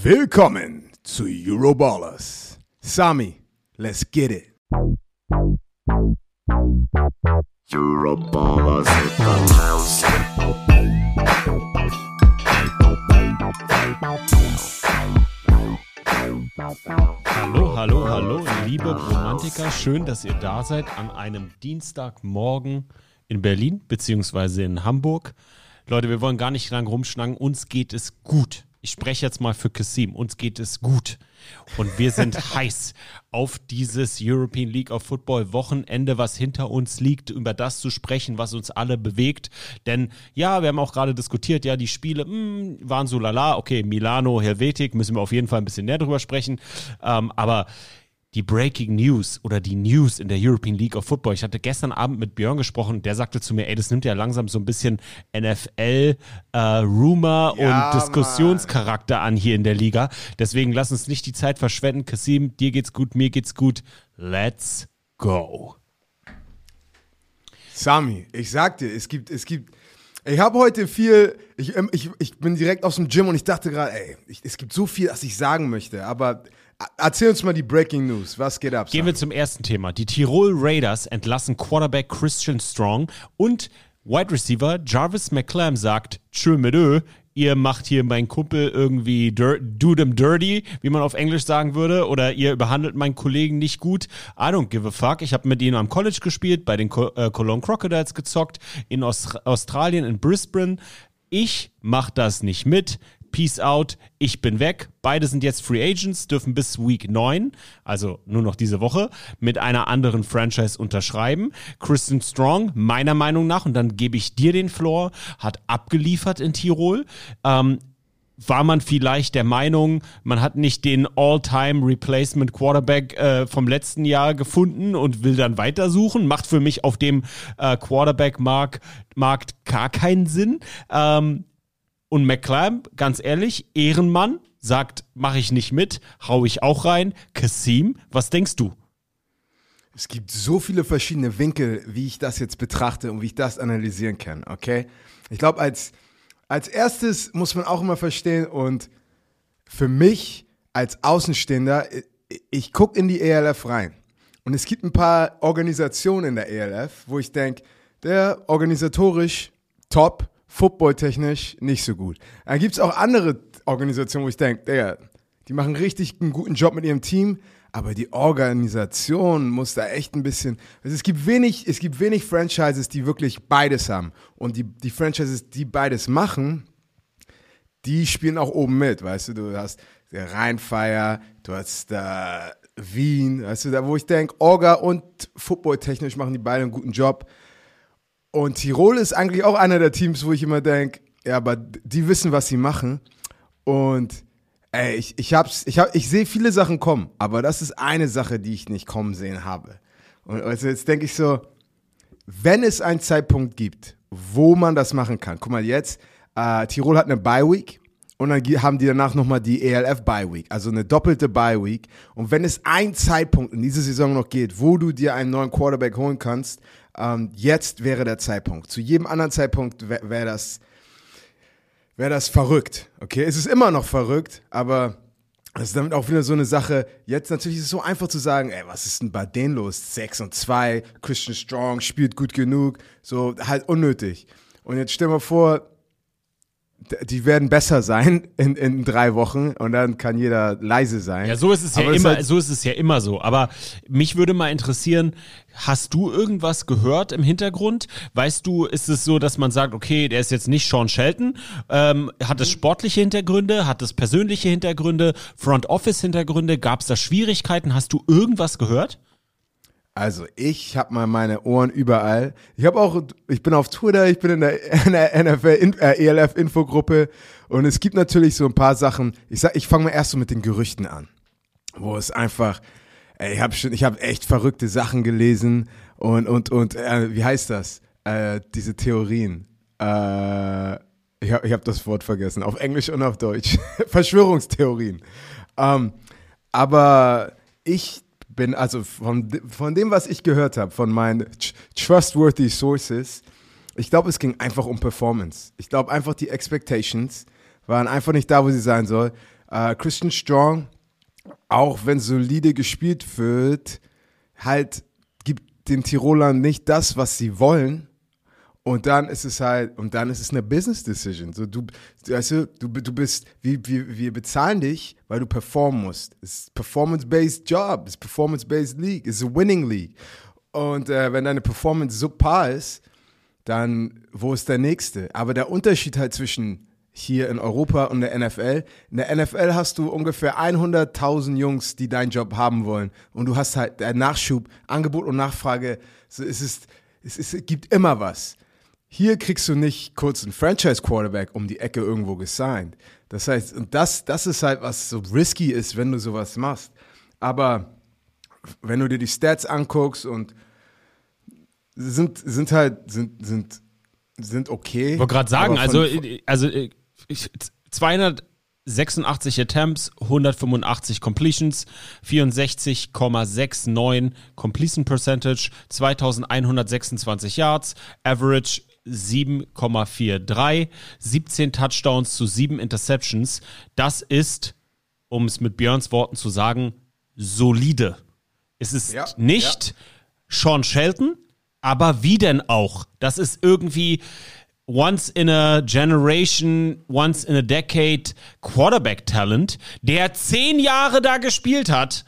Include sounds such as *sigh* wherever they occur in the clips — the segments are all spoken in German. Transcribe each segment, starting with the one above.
Willkommen zu Euroballers. Sami, let's get it. Euroballers in the house. Hallo, hallo, hallo, liebe Romantiker. Schön, dass ihr da seid an einem Dienstagmorgen in Berlin beziehungsweise in Hamburg. Leute, wir wollen gar nicht lang rumschnacken. Uns geht es gut. Ich spreche jetzt mal für Kassim. Uns geht es gut. Und wir sind *laughs* heiß auf dieses European League of Football Wochenende, was hinter uns liegt, über das zu sprechen, was uns alle bewegt. Denn ja, wir haben auch gerade diskutiert, ja, die Spiele mh, hm, waren so lala. Okay, Milano, Helvetik, müssen wir auf jeden Fall ein bisschen näher drüber sprechen. Ähm, aber die Breaking News oder die News in der European League of Football. Ich hatte gestern Abend mit Björn gesprochen, der sagte zu mir, ey, das nimmt ja langsam so ein bisschen NFL-Rumor äh, Ja, und Diskussionscharakter an hier in der Liga. Deswegen lass uns nicht die Zeit verschwenden. Kasim, dir geht's gut, mir geht's gut. Let's go. Sami, ich sag dir, es gibt, es gibt, ich habe heute viel, ich, ähm, ich, ich bin direkt aus dem Gym und ich dachte gerade, ey, ich, es gibt so viel, was ich sagen möchte, aber erzähl uns mal die Breaking News, was geht ab? Gehen wir zum ersten Thema. Die Tirol Raiders entlassen Quarterback Christian Strong und Wide Receiver Jarvis McClam sagt, tschö mit ö, ihr macht hier meinen Kumpel irgendwie do them dirty, wie man auf Englisch sagen würde, oder ihr behandelt meinen Kollegen nicht gut. I don't give a fuck. Ich habe mit ihnen am College gespielt, bei den Co äh, Cologne Crocodiles gezockt, in Aus Australien, in Brisbane. Ich mach das nicht mit. Peace out, ich bin weg. Beide sind jetzt Free Agents, dürfen bis Week 9, also nur noch diese Woche, mit einer anderen Franchise unterschreiben. Kristen Strong, meiner Meinung nach, und dann gebe ich dir den Floor, hat abgeliefert in Tirol. Ähm, war man vielleicht der Meinung, man hat nicht den All-Time Replacement Quarterback äh, vom letzten Jahr gefunden und will dann weitersuchen. Macht für mich auf dem äh, Quarterback-Markt Markt gar keinen Sinn. Ähm, und McClam, ganz ehrlich, Ehrenmann, sagt, mache ich nicht mit, hau ich auch rein. Kasim, was denkst du? Es gibt so viele verschiedene Winkel, wie ich das jetzt betrachte und wie ich das analysieren kann, okay? Ich glaube, als, als erstes muss man auch immer verstehen und für mich als Außenstehender, ich, ich gucke in die ELF rein und es gibt ein paar Organisationen in der ELF, wo ich denke, der organisatorisch top, footballtechnisch nicht so gut. Dann gibt es auch andere Organisationen, wo ich denke, die machen richtig einen guten Job mit ihrem Team, aber die Organisation muss da echt ein bisschen. Also es gibt wenig, es gibt wenig Franchises, die wirklich beides haben. Und die, die Franchises, die beides machen, die spielen auch oben mit, weißt du, du hast der Rheinfire, du hast da Wien, weißt du, da wo ich denke, Orga und Football-technisch machen die beide einen guten Job. Und Tirol ist eigentlich auch einer der Teams, wo ich immer denke, ja, aber die wissen, was sie machen. Und ey, ich, ich, ich, hab, ich sehe viele Sachen kommen, aber das ist eine Sache, die ich nicht kommen sehen habe. Und also jetzt denke ich so, wenn es einen Zeitpunkt gibt, wo man das machen kann, guck mal jetzt, äh, Tirol hat eine Bye-Week und dann haben die danach nochmal die ELF Bye Week, also eine doppelte Bye Week. Und wenn es einen Zeitpunkt in dieser Saison noch geht, wo du dir einen neuen Quarterback holen kannst, ähm, jetzt wäre der Zeitpunkt. Zu jedem anderen Zeitpunkt wäre wär das, wäre das verrückt. Okay, es ist immer noch verrückt, aber das ist damit auch wieder so eine Sache. Jetzt natürlich ist es so einfach zu sagen, ey, was ist denn bei denen los? 6 und 2, Christian Strong spielt gut genug, so halt unnötig. Und jetzt stell mal vor, die werden besser sein *laughs* in, in drei Wochen und dann kann jeder leise sein. Ja, so ist es ja Aber immer, halt- so ist es ja immer so. Aber mich würde mal interessieren, hast du irgendwas gehört im Hintergrund? Weißt du, ist es so, dass man sagt, okay, der ist jetzt nicht Sean Shelton? Ähm, hat es sportliche Hintergründe? Hat es persönliche Hintergründe? Front Office Hintergründe? Gab es da Schwierigkeiten? Hast du irgendwas gehört? Also ich habe mal meine Ohren überall. Ich habe auch, ich bin auf Twitter, ich bin in der, *laughs* NFL, äh, ELF Infogruppe und es gibt natürlich so ein paar Sachen. Ich sag, ich fange mal erst so mit den Gerüchten an, wo es einfach, ey, ich habe schon, ich habe echt verrückte Sachen gelesen und und und äh, wie heißt das? Äh, diese Theorien. Äh, ich habe hab das Wort vergessen, auf Englisch und auf Deutsch. *laughs* Verschwörungstheorien. Ähm, aber ich bin, also von, von dem, was ich gehört habe, von meinen tr- trustworthy sources, ich glaube, es ging einfach um Performance. Ich glaube einfach, die Expectations waren einfach nicht da, wo sie sein soll. Äh, Christian Strong, auch wenn solide gespielt wird, halt gibt den Tirolern nicht das, was sie wollen. Und dann ist es halt, und dann ist es eine Business Decision. So, du, weißt du, du, du bist, wir, wir, wir bezahlen dich, weil du performen musst. Es ist Performance-based Job, es ist Performance-based League, es ist a Winning League. Und äh, wenn deine Performance subpar ist, dann wo ist der nächste? Aber der Unterschied halt zwischen hier in Europa und der NFL, in der NFL hast du ungefähr 100.000 Jungs, die deinen Job haben wollen. Und du hast halt der Nachschub, Angebot und Nachfrage. So, es, ist, es, ist, es gibt immer was. Hier kriegst du nicht kurz einen Franchise-Quarterback um die Ecke irgendwo gesigned. Das heißt, und das, das ist halt, was so risky ist, wenn du sowas machst. Aber wenn du dir die Stats anguckst und sind, sind halt, sind, sind, sind okay. Ich wollte gerade sagen, also, von- also äh, ich- 286 Attempts, 185 Completions, 64,69 Completion Percentage, 2126 Yards, Average 7,43, 17 Touchdowns zu 7 Interceptions. Das ist, um es mit Björns Worten zu sagen, solide. Es ist Ja, nicht Sean Shelton, aber wie denn auch? Das ist irgendwie once in a generation, once in a decade Quarterback Talent, der zehn Jahre da gespielt hat.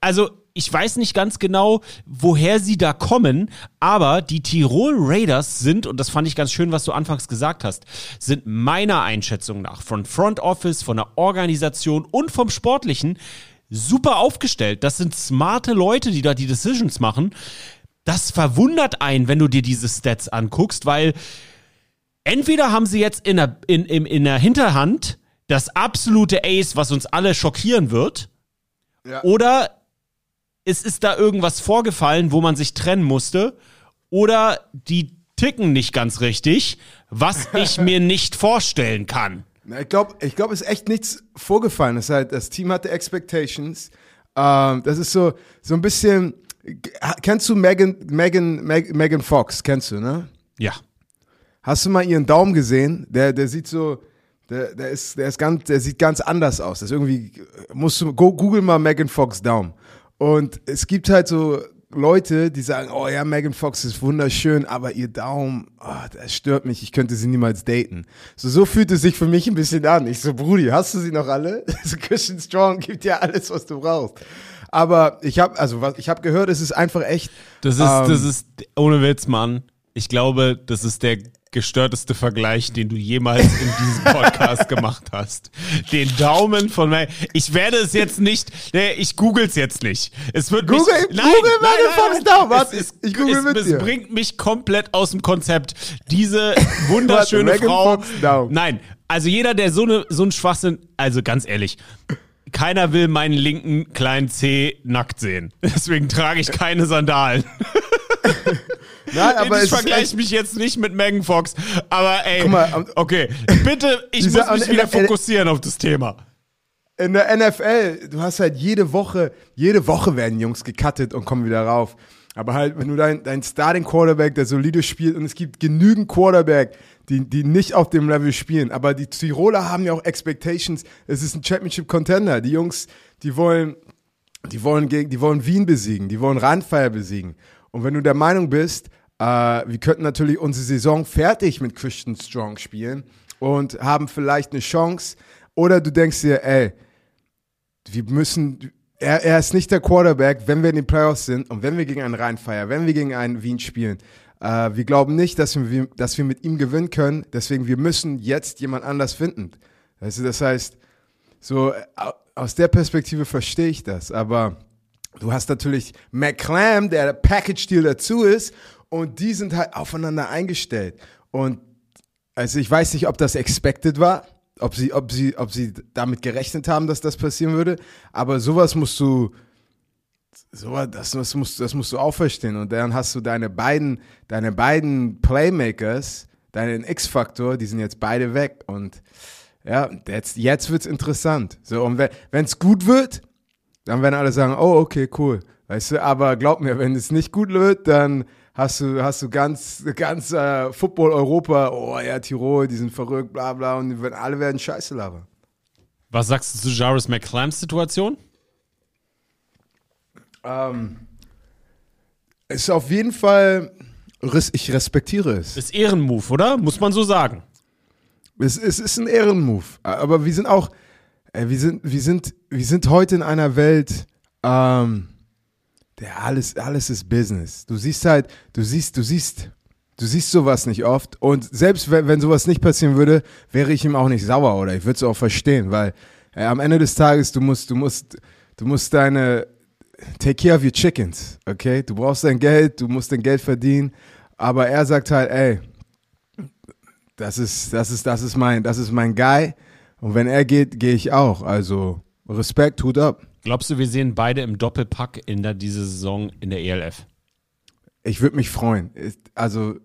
Also ich weiß nicht ganz genau, woher sie da kommen, aber die Tirol Raiders sind, und das fand ich ganz schön, was du anfangs gesagt hast, sind meiner Einschätzung nach von Front Office, von der Organisation und vom Sportlichen super aufgestellt. Das sind smarte Leute, die da die Decisions machen. Das verwundert einen, wenn du dir diese Stats anguckst, weil entweder haben sie jetzt in der, in, in, in der Hinterhand das absolute Ace, was uns alle schockieren wird, Ja. oder es ist da irgendwas vorgefallen, wo man sich trennen musste, oder die ticken nicht ganz richtig, was *laughs* ich mir nicht vorstellen kann. Na, ich glaube, ich glaub, es ist echt nichts vorgefallen. Es halt, das Team hatte Expectations. Ähm, das ist so, so ein bisschen. Kennst du Megan, Megan, Meg- Megan Fox? Kennst du, ne? Ja. Hast du mal ihren Daumen gesehen? Der, der sieht so, der, der ist, der ist ganz, der sieht ganz anders aus. Das irgendwie, musst du, go, google mal Megan Fox Daumen. Und es gibt halt so Leute, die sagen, oh ja, Megan Fox ist wunderschön, aber ihr Daumen, oh, das stört mich, ich könnte sie niemals daten. So, so fühlt es sich für mich ein bisschen an. Ich so, Brudi, hast du sie noch alle? *laughs* So, Christian Strong gibt dir alles, was du brauchst. Aber ich habe, also was, ich habe gehört, es ist einfach echt. Das ist, ähm, das ist, ohne Witz, Mann. Ich glaube, das ist der gestörteste Vergleich, den du jemals in diesem Podcast gemacht hast. Den Daumen von mir. Ich werde es jetzt nicht, nee, ich google es jetzt nicht. Es wird Google- mich, Google meine Fox Daumen. Es, ist, ich google es, mit es dir. bringt mich komplett aus dem Konzept. Diese *laughs* wunderschöne Warte, Frau. Nein, also jeder, der so eine, so ein Schwachsinn, also ganz ehrlich, keiner will meinen linken kleinen Zeh nackt sehen. *laughs* Deswegen trage ich keine Sandalen. *laughs* Nein, aber ich vergleiche mich jetzt nicht mit Megan Fox, aber ey, Guck mal, am- okay, bitte, ich muss mich wieder der- fokussieren auf das Thema. in der NFL, du hast halt jede Woche, jede Woche werden Jungs gecuttet und kommen wieder rauf. Aber halt, wenn du dein, dein Starting Quarterback, der solide spielt, und es gibt genügend Quarterback, die, die nicht auf dem Level spielen. Aber die Tiroler haben ja auch Expectations. Es ist ein Championship Contender. Die Jungs, die wollen, die wollen gegen, die wollen Wien besiegen, die wollen Rheinfeier besiegen. Und wenn du der Meinung bist, äh, wir könnten natürlich unsere Saison fertig mit Christian Strong spielen und haben vielleicht eine Chance, oder du denkst dir, ey, wir müssen, er, er ist nicht der Quarterback, wenn wir in den Playoffs sind und wenn wir gegen einen Rheinfeier, wenn wir gegen einen Wien spielen. Äh, wir glauben nicht, dass wir, dass wir mit ihm gewinnen können, deswegen wir müssen jetzt jemand anders finden. Du, das heißt, so äh, aus der Perspektive verstehe ich das, aber du hast natürlich McClam, der Package-Deal dazu ist und die sind halt aufeinander eingestellt und also ich weiß nicht, ob das expected war, ob sie, ob sie, ob sie damit gerechnet haben, dass das passieren würde. Aber sowas musst du, sowas, das, das musst, das musst du auch verstehen. Und dann hast du deine beiden, deine beiden Playmakers, deinen X-Faktor, die sind jetzt beide weg. Und ja, jetzt, jetzt wird's interessant. So, und wenn es gut wird, dann werden alle sagen, oh, okay, cool. Weißt du, aber glaub mir, wenn es nicht gut wird, dann hast du, hast du ganz, ganz äh, Football Europa, oh ja, Tirol, die sind verrückt, bla bla, und werden, alle werden Scheiße labern. Was sagst du zu Jarvis McClams Situation? Ist auf jeden Fall, ich respektiere es. Ist Ehrenmove, oder? Muss man so sagen. Es, es ist ein Ehrenmove. Aber wir sind auch, äh, wir sind, wir sind, wir sind heute in einer Welt, ähm, der alles, alles ist Business. Du siehst halt, du siehst, du siehst, du siehst sowas nicht oft. Und selbst wenn, wenn sowas nicht passieren würde, wäre ich ihm auch nicht sauer oder ich würde es auch verstehen, weil äh, am Ende des Tages, du musst, du musst, du musst deine, take care of your chickens, okay? Du brauchst dein Geld, du musst dein Geld verdienen. Aber er sagt halt, ey, das ist, das ist, das ist mein, das ist mein Guy. Und wenn er geht, gehe ich auch. Also Respekt, Hut ab. Glaubst du, wir sehen beide im Doppelpack in der, diese Saison in der ELF? Ich würde mich freuen. Also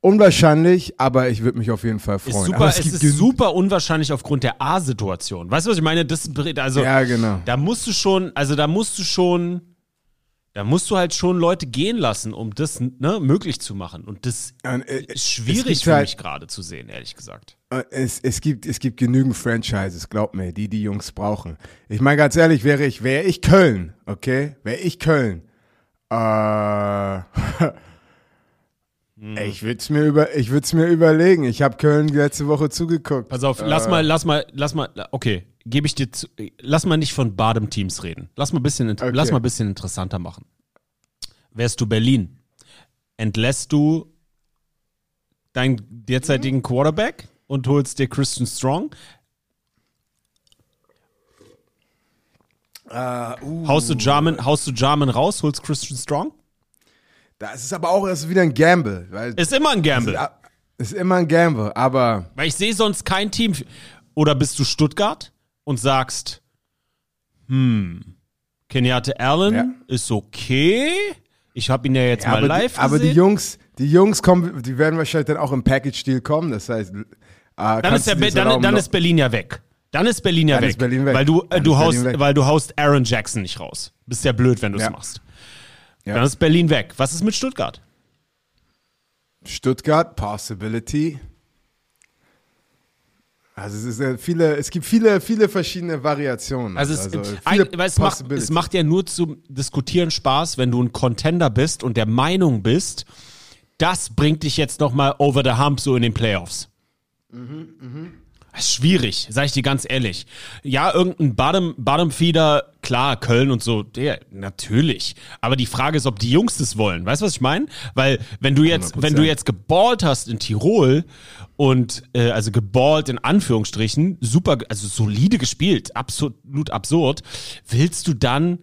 unwahrscheinlich, aber ich würde mich auf jeden Fall freuen. Ist super, aber es, gibt ist super unwahrscheinlich aufgrund der A-Situation. Weißt du, was ich meine? Das, also, Ja, genau. da musst du schon, also da musst du schon, da musst du halt schon Leute gehen lassen, um das ne, möglich zu machen. Und das Und, äh, ist schwierig für halt- mich gerade zu sehen, ehrlich gesagt. Äh, Es, es, gibt, es gibt genügend Franchises, glaub mir, die die Jungs brauchen. Ich meine ganz ehrlich, wäre ich, wäre ich Köln, okay? Wäre ich Köln, äh, *laughs* Hm. ich würde es mir über, ich würde es mir überlegen. Ich habe Köln letzte Woche zugeguckt. Pass auf, lass mal, lass mal, lass mal, okay, gebe ich dir zu, lass mal nicht von Badem-Teams reden. Lass mal ein bisschen, Okay. lass mal ein bisschen interessanter machen. Wärst du Berlin, entlässt du deinen derzeitigen Quarterback und holst dir Christian Strong? Haust du Jarman, haust du Jarman raus, holst Christian Strong? Das ist aber auch erst wieder ein Gamble, Ist immer ein Gamble. ist immer ein Gamble, aber Weil ich sehe sonst kein Team. Oder bist du Stuttgart und sagst, hm, Kenyatte Allen Ja. ist okay. Ich habe ihn ja jetzt Ja, mal live die, aber die gesehen. Jungs, die Jungs kommen, die werden wahrscheinlich dann auch im Package-Deal kommen. Das heißt, äh, dann ist, Be- dann, dann ist Berlin ja weg. Dann ist Berlin ja weg. Berlin weg. Weil du, äh, du haust, weg. weil du haust Aaron Jackson nicht raus. Bist ja blöd, wenn du es Ja. machst. Ja. Dann ist Berlin weg. Was ist mit Stuttgart? Stuttgart, Possibility. Also es, ist, äh, viele, es gibt viele, viele verschiedene Variationen. Also, es, viele ein, weil es, macht, es macht ja nur zum Diskutieren Spaß, wenn du ein Contender bist und der Meinung bist, das bringt dich jetzt nochmal over the hump so in den Playoffs. Das ist schwierig, sag ich dir ganz ehrlich. Ja, irgendein Bottom Feeder, klar, Köln und so, der, natürlich. Aber die Frage ist, ob die Jungs das wollen. Weißt du, was ich meine? Weil, wenn du jetzt, 100%. wenn du jetzt geballt hast in Tirol und, äh, also geballt in Anführungsstrichen, super, also solide gespielt, absolut absurd, willst du dann,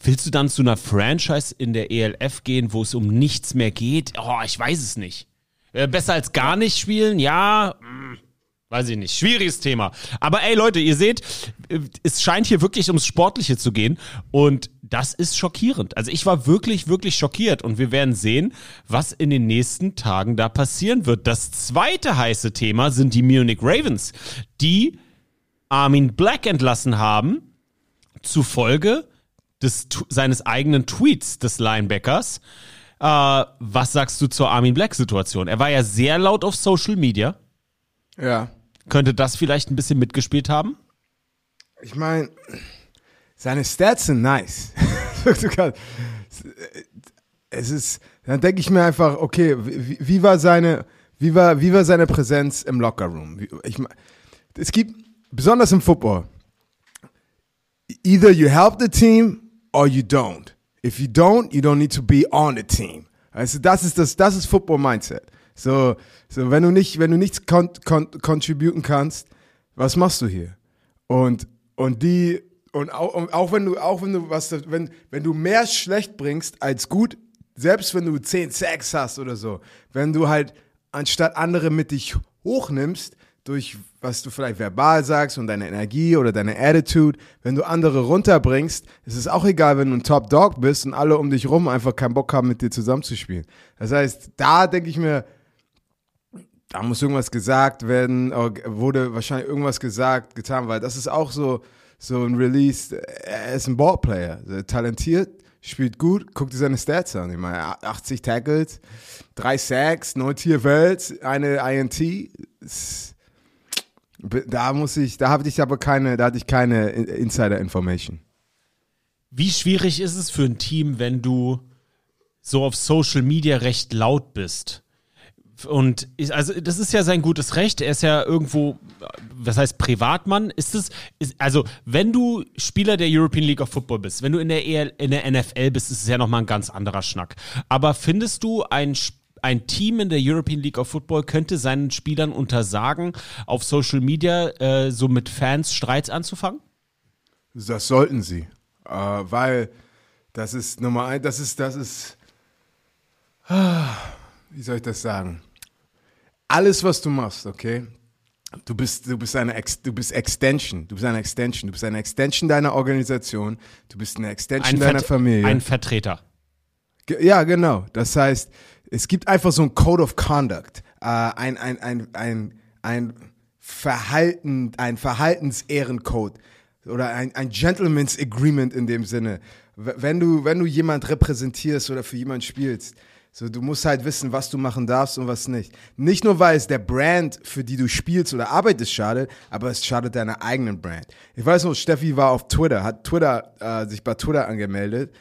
willst du dann zu einer Franchise in der ELF gehen, wo es um nichts mehr geht? Oh, ich weiß es nicht. Äh, besser als gar nicht spielen? Ja, mm, Weiß ich nicht. Schwieriges Thema. Aber ey, Leute, ihr seht, äh, es scheint hier wirklich ums Sportliche zu gehen. Und das ist schockierend. Also ich war wirklich, wirklich schockiert. Und wir werden sehen, was in den nächsten Tagen da passieren wird. Das zweite heiße Thema sind die Munich Ravens, die Armin Black entlassen haben, zufolge des, seines eigenen Tweets des Linebackers. Äh, was sagst du zur Armin Black-Situation? Er war ja sehr laut auf Social Media. Ja. Könnte das vielleicht ein bisschen mitgespielt haben? Ich meine, seine Stats sind nice. *laughs* Es ist, dann denke ich mir einfach, okay, wie, wie war seine, wie war, wie war seine Präsenz im Lockerroom? Ich, es gibt, besonders im Football, either you help the team or you don't. If you don't, you don't need to be on the team. Also das ist das, das ist Football Mindset. So, so wenn du nicht, wenn du nichts con con contributen kannst, was machst du hier? Und und die und auch, und auch wenn du auch wenn du was wenn wenn du mehr schlecht bringst als gut, selbst wenn du 10 Sacks hast oder so, wenn du halt anstatt andere mit dich hochnimmst durch was du vielleicht verbal sagst und deine Energie oder deine Attitude, wenn du andere runterbringst, ist es auch egal, wenn du ein Top Dog bist und alle um dich rum einfach keinen Bock haben mit dir zusammenzuspielen. Das heißt, da denke ich mir, da muss irgendwas gesagt werden, wurde wahrscheinlich irgendwas gesagt, getan, weil das ist auch so, so ein Release. Er ist ein Ballplayer, talentiert, spielt gut, guckt dir seine Stats an. Ich meine, 80 Tackles, drei Sacks, neun TFLs, eine INT. Da muss ich, da hatte ich aber keine, da hatte ich keine In- Insider-Information. Wie schwierig ist es für ein Team, wenn du so auf Social Media recht laut bist? Und ich, also das ist ja sein gutes Recht. Er ist ja irgendwo, was heißt Privatmann? Ist es, ist, also wenn du Spieler der European League of Football bist, wenn du in der, EL, in der NFL bist, ist es ja nochmal ein ganz anderer Schnack. Aber findest du ein ein Team in der European League of Football könnte seinen Spielern untersagen, auf Social Media äh, so mit Fans Streits anzufangen? Das sollten sie. Äh, weil das ist Nummer eins, das ist, das ist, ah, wie soll ich das sagen? Alles, was du machst, okay? Du bist, du bist eine Ex, du bist Extension, du bist eine Extension, du bist eine Extension deiner Organisation, du bist eine Extension deiner Vert- Familie. ein Vertreter. Ja, genau. Das heißt, es gibt einfach so ein Code of Conduct, äh, ein, ein, ein, ein, ein Verhalten, ein Verhaltensehrencode oder ein, ein Gentleman's Agreement in dem Sinne. Wenn du, wenn du jemand repräsentierst oder für jemand spielst, so, du musst halt wissen, was du machen darfst und was nicht. Nicht nur, weil es der Brand, für die du spielst oder arbeitest, schadet, aber es schadet deiner eigenen Brand. Ich weiß noch, Steffi war auf Twitter, hat Twitter, äh, sich bei Twitter angemeldet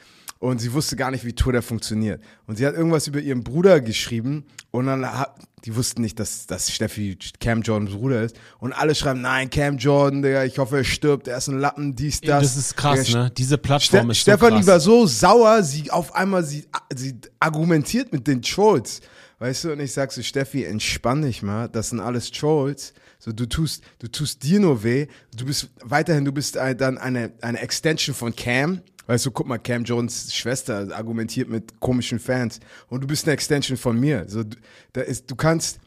und sie wusste gar nicht, wie Twitter funktioniert. Und sie hat irgendwas über ihren Bruder geschrieben und dann hat, die wussten nicht, dass, dass Steffi Cam Jordans Bruder ist. Und alle schreiben, nein, Cam Jordan, Digga, ich hoffe, er stirbt, er ist ein Lappen, dies, das. Das ist krass, Digga, ne? Diese Plattform Ste ist Stefanie so war so sauer, sie auf einmal, sie, sie argumentiert mit den Trolls. Weißt du, und ich sag so, Steffi, entspann dich mal, das sind alles Trolls. So, du tust, du tust dir nur weh. Du bist weiterhin, du bist ein, dann eine, eine Extension von Cam. Weißt du, guck mal, Cam Jones Schwester argumentiert mit komischen Fans. Und du bist eine Extension von mir. So, du- da ist, du kannst,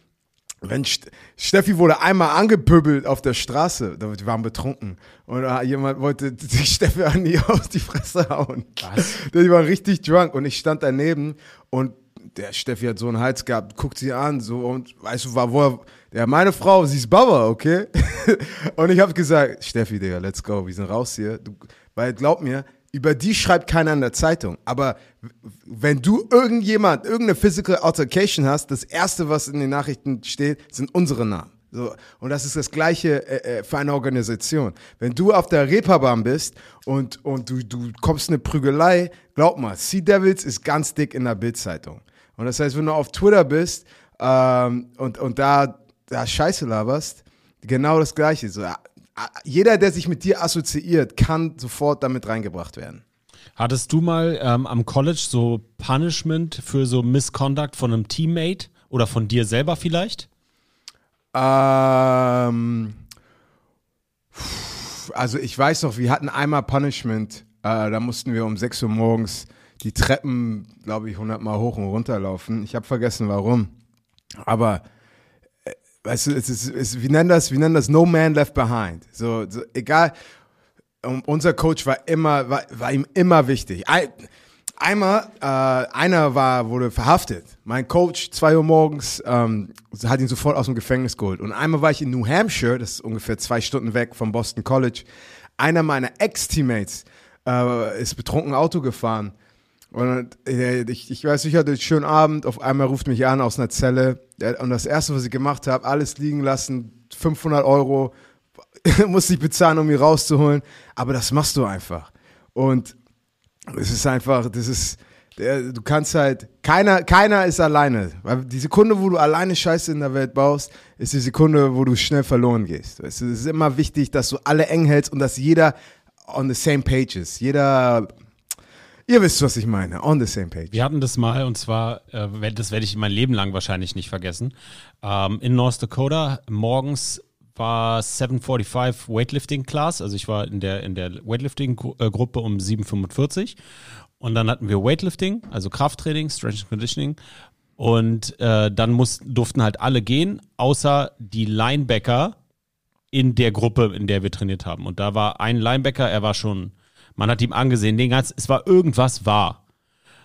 wenn St Steffi wurde einmal angepöbelt auf der Straße, da- die waren betrunken und äh, jemand wollte die *laughs* Steffi an die auf die Fresse hauen. Was? *laughs* Die war richtig drunk und ich stand daneben und der Steffi hat so einen Hals gehabt, guckt sie an so und weißt du, war wo ja meine Frau, sie ist Baba, okay? *laughs* und ich habe gesagt, Steffi, Digga, let's go, wir sind raus hier. Du, weil glaub mir, über die schreibt keiner in der Zeitung. Aber wenn du irgendjemand, irgendeine Physical Altercation hast, das erste, was in den Nachrichten steht, sind unsere Namen. So, und das ist das Gleiche äh, äh, für eine Organisation. Wenn du auf der Reeperbahn bist und, und du, du kommst in eine Prügelei, glaub mal, Sea Devils ist ganz dick in der Bildzeitung. Und das heißt, wenn du auf Twitter bist ähm, und, und da, da Scheiße laberst, genau das Gleiche. So, äh, jeder, der sich mit dir assoziiert, kann sofort damit reingebracht werden. Hattest du mal ähm, am College so Punishment für so Misconduct von einem Teammate oder von dir selber vielleicht? Ähm, also ich weiß noch, wir hatten einmal Punishment. Äh, da mussten wir um 6 Uhr morgens die Treppen, glaube ich, 100 Mal hoch und runter laufen. Ich habe vergessen, warum. Aber weißt du, es ist, es, wir nennen das, wir nennen das No Man Left Behind. So, so egal. Um, unser Coach war immer, war, war ihm immer wichtig. Ein, einmal, äh, einer war, wurde verhaftet. Mein Coach, zwei Uhr morgens, ähm, hat ihn sofort aus dem Gefängnis geholt. Und einmal war ich in New Hampshire, das ist ungefähr zwei Stunden weg vom Boston College. Einer meiner Ex-Teammates äh, ist betrunken Auto gefahren. Und äh, ich, ich weiß, ich hatte einen schönen Abend. Auf einmal ruft mich an aus einer Zelle. Und das Erste, was ich gemacht habe, alles liegen lassen, 500 Euro, *laughs* musste ich bezahlen, um ihn rauszuholen. Aber das machst du einfach. Und es ist einfach, das ist, du kannst halt, keiner, keiner ist alleine. Weil die Sekunde, wo du alleine Scheiße in der Welt baust, ist die Sekunde, wo du schnell verloren gehst. Es ist immer wichtig, dass du alle eng hältst und dass jeder on the same page ist. Jeder, ihr wisst, was ich meine, on the same page. Wir hatten das mal und zwar, äh, das werde ich mein Leben lang wahrscheinlich nicht vergessen. Ähm, in North Dakota morgens war 745 Weightlifting Class, also ich war in der, in der Weightlifting-Gruppe um 745 und dann hatten wir Weightlifting, also Krafttraining, Stretching and Conditioning und äh, dann muss, durften halt alle gehen, außer die Linebacker in der Gruppe, in der wir trainiert haben. Und da war ein Linebacker, er war schon, man hat ihm angesehen, den ganzen, es war irgendwas war.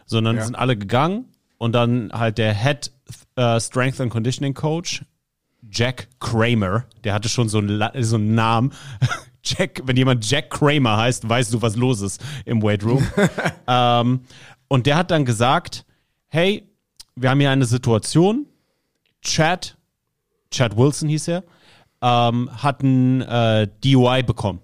Sondern Ja. sind alle gegangen und dann halt der Head äh, Strength and Conditioning Coach, Jack Kramer, der hatte schon so einen, so einen Namen. *laughs* Jack, wenn jemand Jack Kramer heißt, weißt du, was los ist im Weight Room. *laughs* ähm, und der hat dann gesagt, hey, wir haben hier eine Situation, Chad, Chad Wilson hieß er, ähm, hat ein äh, DUI bekommen.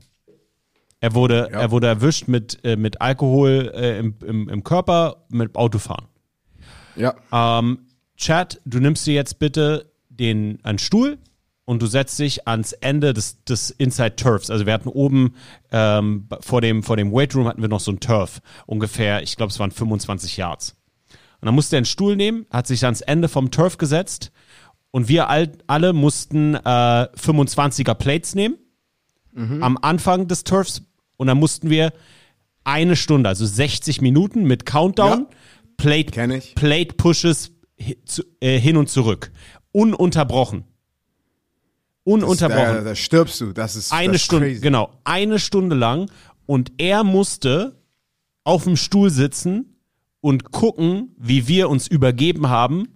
Er wurde, Ja. er wurde erwischt mit, äh, mit Alkohol äh, im, im, im Körper, mit Autofahren. Ja. Ähm, Chat, du nimmst dir jetzt bitte den einen Stuhl und du setzt dich ans Ende des, des Inside Turfs. Also wir hatten oben ähm, vor dem vor dem Weight Room hatten wir noch so ein Turf, ungefähr, ich glaube es waren 25 Yards. Und dann musste er einen Stuhl nehmen, hat sich ans Ende vom Turf gesetzt und wir all, alle mussten äh, 25er Plates nehmen am Anfang des Turfs und dann mussten wir eine Stunde, also 60 Minuten mit Countdown, Ja. Plate. Plate Pushes äh, hin und zurück. Ununterbrochen. Da, Ununterbrochen. da stirbst du. Das ist eine das Stunde, crazy. genau, eine Stunde lang. Und er musste auf dem Stuhl sitzen und gucken, wie wir uns übergeben haben.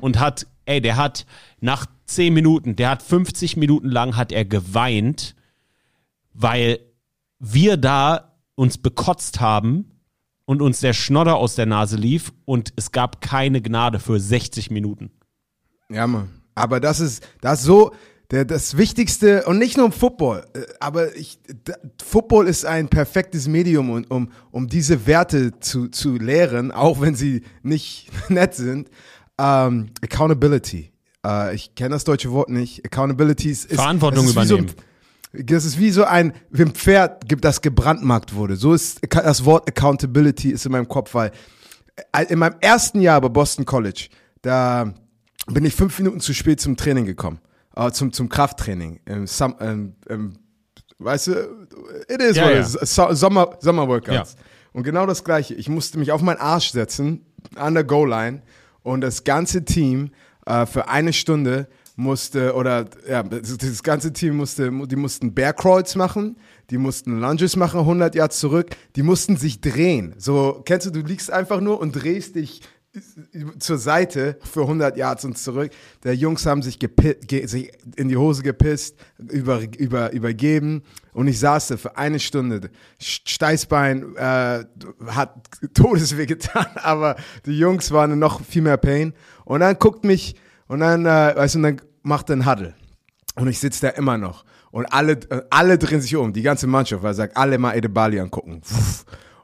Und hat, ey, der hat nach 10 Minuten, der hat 50 Minuten lang hat er geweint, weil wir da uns bekotzt haben und uns der Schnodder aus der Nase lief und es gab keine Gnade für 60 Minuten. Ja, Mann. Aber das ist, das ist so, der, das Wichtigste, und nicht nur im Football, äh, aber ich, da, Football ist ein perfektes Medium, um, um, um diese Werte zu, zu lehren, auch wenn sie nicht *laughs* nett sind. Ähm, Accountability. Äh, ich kenne das deutsche Wort nicht. Accountability ist. Verantwortung ist wie so ein- übernehmen. Das ist wie so ein, wie ein Pferd, das gebrandmarkt wurde. So ist das Wort Accountability ist in meinem Kopf, weil äh, in meinem ersten Jahr bei Boston College, da bin ich fünf Minuten zu spät zum Training gekommen, äh, zum, zum Krafttraining. Im Sum, ähm, ähm, weißt du, it is Ja, what ja. it is. So, Sommer, Sommerworkouts. Ja. Und genau das Gleiche. Ich musste mich auf meinen Arsch setzen, an der Goal-Line und das ganze Team äh, für eine Stunde musste, oder ja, das, ganze Team musste, die mussten Bear Crawls machen, die mussten Lunges machen, 100 Yards zurück, die mussten sich drehen. So, kennst du, du liegst einfach nur und drehst dich zur Seite für 100 Yards und zurück. Der Jungs haben sich, sich in die Hose gepisst, über, über, übergeben und ich saß da für eine Stunde. Steißbein äh, hat Todesweh getan, *laughs* aber die Jungs waren noch viel mehr Pain. Und dann guckt mich und dann, äh, weißt du, und dann macht einen Huddle. Und ich sitze da immer noch. Und alle, äh, alle drehen sich um, die ganze Mannschaft, weil er sagt, alle mal Edebali angucken.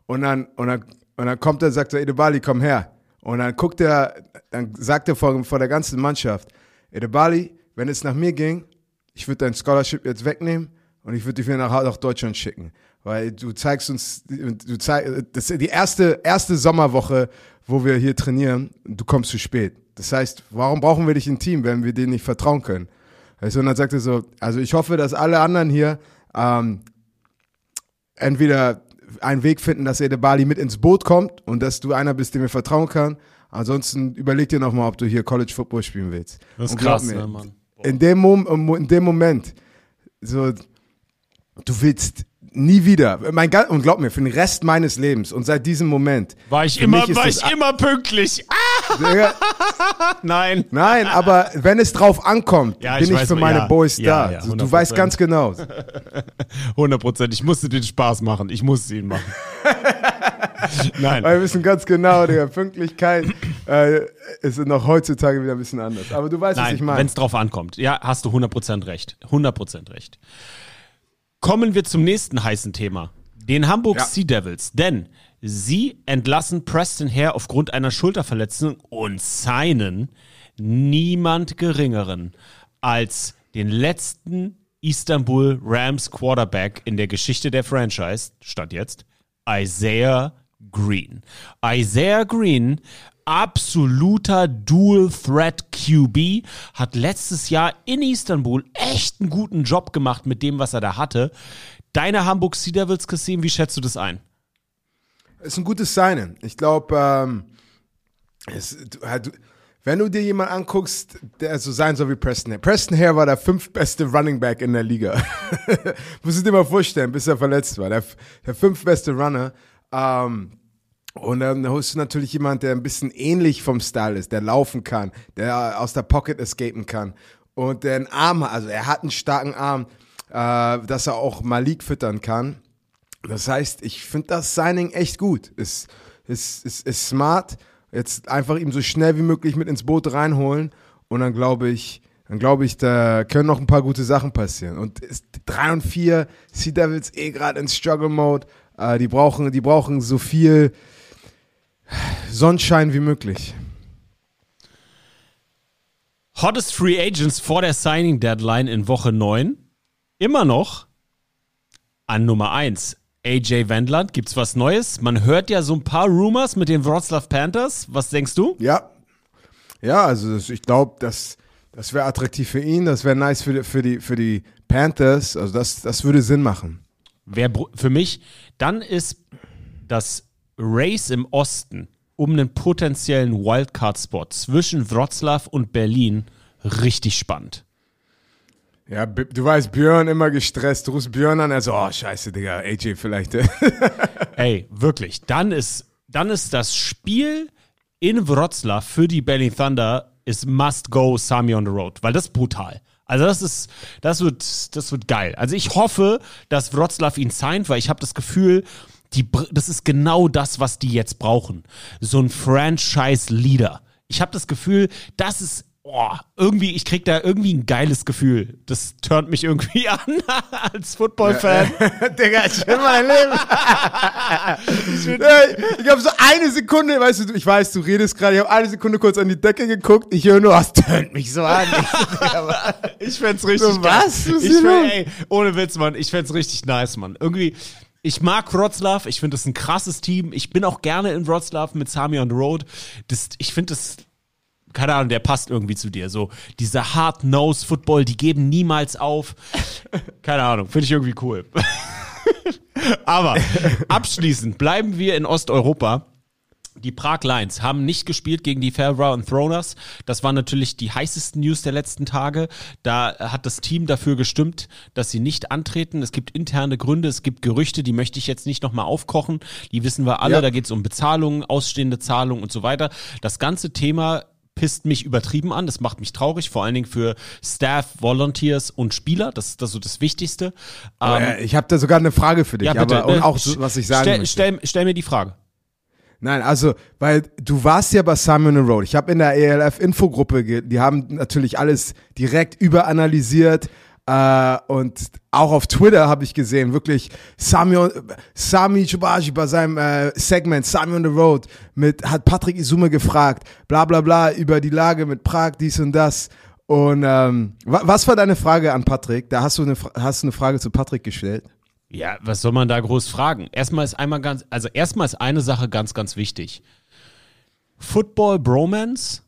Und dann, und dann, und dann kommt er, sagt er, Edebali, komm her. Und dann guckt er, dann sagt er vor, vor der ganzen Mannschaft, Edebali, wenn es nach mir ging, ich würde dein Scholarship jetzt wegnehmen und ich würde dich wieder nach, nach Deutschland schicken. Weil du zeigst uns, du zeig, das ist die erste, erste Sommerwoche, wo wir hier trainieren, du kommst zu spät. Das heißt, warum brauchen wir dich im Team, wenn wir denen nicht vertrauen können? Du, und dann sagt er so, also ich hoffe, dass alle anderen hier ähm, entweder einen Weg finden, dass Edebali mit ins Boot kommt und dass du einer bist, dem wir vertrauen kann. Ansonsten überleg dir nochmal, ob du hier College Football spielen willst. Das ist krass, mir, ne, Mann. In dem, Mom in dem Moment, so, du willst nie wieder, mein, und glaub mir, für den Rest meines Lebens und seit diesem Moment. War ich immer, war ich immer pünktlich. Ah, *laughs* nein. Nein, aber wenn es drauf ankommt, Ja, ich bin ich, weiß, für meine ja, Boys da. ja, du, weißt 100%. ganz genau. *laughs* 100 Prozent. Ich musste den Spaß machen. Ich musste ihn machen. *laughs* Nein. Weil wir wissen ganz genau, Digga, Pünktlichkeit äh, ist noch heutzutage wieder ein bisschen anders. Aber du weißt, was ich Nein, meine. wenn es drauf ankommt. Ja, hast du 100% recht. 100% recht. Kommen wir zum nächsten heißen Thema. Den Hamburg. Sea Devils. Denn sie entlassen Preston Hare aufgrund einer Schulterverletzung und signen niemand geringeren als den letzten Istanbul Rams Quarterback in der Geschichte der Franchise, statt jetzt, Isaiah Green. Isaiah Green, absoluter Dual Threat QB, hat letztes Jahr in Istanbul echt einen guten Job gemacht mit dem, was er da hatte. Deine Hamburg Sea Devils, Kassim, wie schätzt du das ein? Ist ein gutes Signen. Ich glaube, ähm, halt, wenn du dir jemanden anguckst, der so sein soll wie Preston Hare. Preston Hare war der fünftbeste Running Back in der Liga. *laughs* Musst du dir mal vorstellen, bis er verletzt war. Der, der fünftbeste Runner. Ähm, und dann holst du natürlich jemanden, der ein bisschen ähnlich vom Style ist, der laufen kann, der aus der Pocket escapen kann und der einen Arm hat, also er hat einen starken Arm, äh, dass er auch Malik füttern kann. Das heißt, ich finde das Signing echt gut. Ist, ist, ist, ist smart. Jetzt einfach ihm so schnell wie möglich mit ins Boot reinholen und dann glaube ich, dann glaube ich, da können noch ein paar gute Sachen passieren. Und 3 und 4, Sea Devils eh gerade in Struggle Mode. Äh, die, brauchen, die brauchen so viel Sonnenschein wie möglich. Hottest Free Agents vor der Signing Deadline in Woche 9. Immer noch an Nummer 1. AJ Wendland, gibt's was Neues? Man hört ja so ein paar Rumors mit den Wroclaw Panthers. Was denkst du? Ja. Ja, also ich glaube, das, das wäre attraktiv für ihn, das wäre nice für, für, die, für die Panthers. Also das, das würde Sinn machen. Wer für mich, dann ist das Race im Osten um einen potenziellen Wildcard-Spot zwischen Wroclaw und Berlin richtig spannend. Ja, du weißt, Björn immer gestresst. Du rufst Björn an, er so, oh, scheiße, Digga, AJ vielleicht. *laughs* Ey, wirklich, dann ist, dann ist das Spiel in Wroclaw für die Berlin Thunder ist must go Sami on the road, weil das ist brutal. Also das ist, das wird, das wird geil. Also ich hoffe, dass Wroclaw ihn signed, weil ich habe das Gefühl, die, das ist genau das, was die jetzt brauchen. So ein Franchise-Leader. Ich habe das Gefühl, das ist oh, irgendwie, ich krieg da irgendwie ein geiles Gefühl. Das turnt mich irgendwie *laughs* an als Football-Fan. *laughs* Digga, ich will mein Leben. *laughs* Ich habe so eine Sekunde, weißt du, ich weiß, du redest gerade, ich habe eine Sekunde kurz an die Decke geguckt, ich höre nur, das tönt mich so an. Ich fänd's richtig So, geil. was? Was Ich fänd, ey, ohne Witz, Mann. Ich fänd's richtig nice, Mann. Irgendwie, ich mag Wroclaw. Ich finde das ein krasses Team. Ich bin auch gerne in Wroclaw mit Sami on the Road. Das, ich finde das, keine Ahnung, der passt irgendwie zu dir. So, dieser Hard-Nose-Football, die geben niemals auf. Keine Ahnung, finde ich irgendwie cool. *laughs* Aber abschließend bleiben wir in Osteuropa. Die Prag Lions haben nicht gespielt gegen die Fairbrother und Throners. Das waren natürlich die heißesten News der letzten Tage. Da hat das Team dafür gestimmt, dass sie nicht antreten. Es gibt interne Gründe, es gibt Gerüchte, die möchte ich jetzt nicht nochmal aufkochen. Die wissen wir alle. Ja. Da geht es um Bezahlungen, ausstehende Zahlungen und so weiter. Das ganze Thema pisst mich übertrieben an. Das macht mich traurig, vor allen Dingen für Staff, Volunteers und Spieler. Das, das ist so das Wichtigste. Ähm, Äh, ich habe da sogar eine Frage für dich, ja, bitte. aber und ne, auch so, was ich sagen stell, möchte. Stell, stell mir die Frage. Nein, also, weil du warst ja bei Simon Road. Ich habe in der ELF-Infogruppe, die haben natürlich alles direkt überanalysiert. Äh, und auch auf Twitter habe ich gesehen, wirklich Sami, Sami Chubaji bei seinem äh, Segment Sami on the Road mit, hat Patrick Isume gefragt, bla bla bla, über die Lage mit Prag, dies und das. Und ähm, wa was war deine Frage an Patrick? Da hast du eine, hast du eine Frage zu Patrick gestellt. Ja, was soll man da groß fragen? Erstmal ist einmal ganz, also erstmal ist eine Sache ganz, ganz wichtig. Football Bromance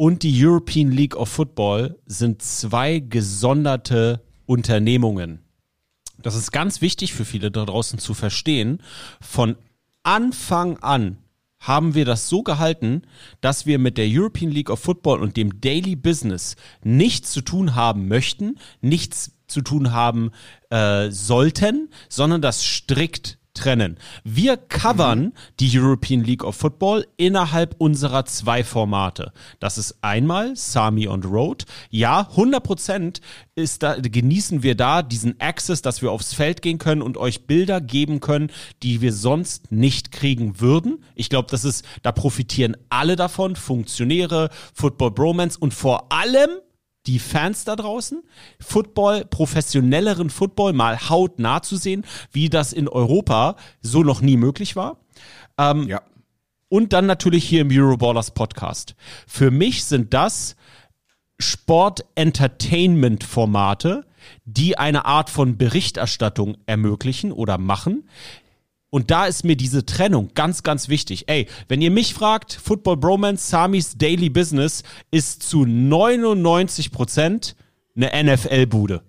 und die European League of Football sind zwei gesonderte Unternehmungen. Das ist ganz wichtig für viele da draußen zu verstehen. Von Anfang an haben wir das so gehalten, dass wir mit der European League of Football und dem Daily Business nichts zu tun haben möchten, nichts zu tun haben äh, sollten, sondern das strikt trennen. Wir covern die European League of Football innerhalb unserer zwei Formate. Das ist einmal Sami on the Road. Ja, 100% ist da, genießen wir da diesen Access, dass wir aufs Feld gehen können und euch Bilder geben können, die wir sonst nicht kriegen würden. Ich glaube, das ist, da profitieren alle davon, Funktionäre, Football Bromance und vor allem die Fans da draußen, Football, professionelleren Football mal hautnah zu sehen, wie das in Europa so noch nie möglich war. Ja. Und dann natürlich hier im Euroballers Podcast. Für mich sind das Sport-Entertainment-Formate, die eine Art von Berichterstattung ermöglichen oder machen. Und da ist mir diese Trennung ganz, ganz wichtig. Ey, wenn ihr mich fragt, Football Bromance, Samis Daily Business ist zu 99 Prozent eine NFL-Bude.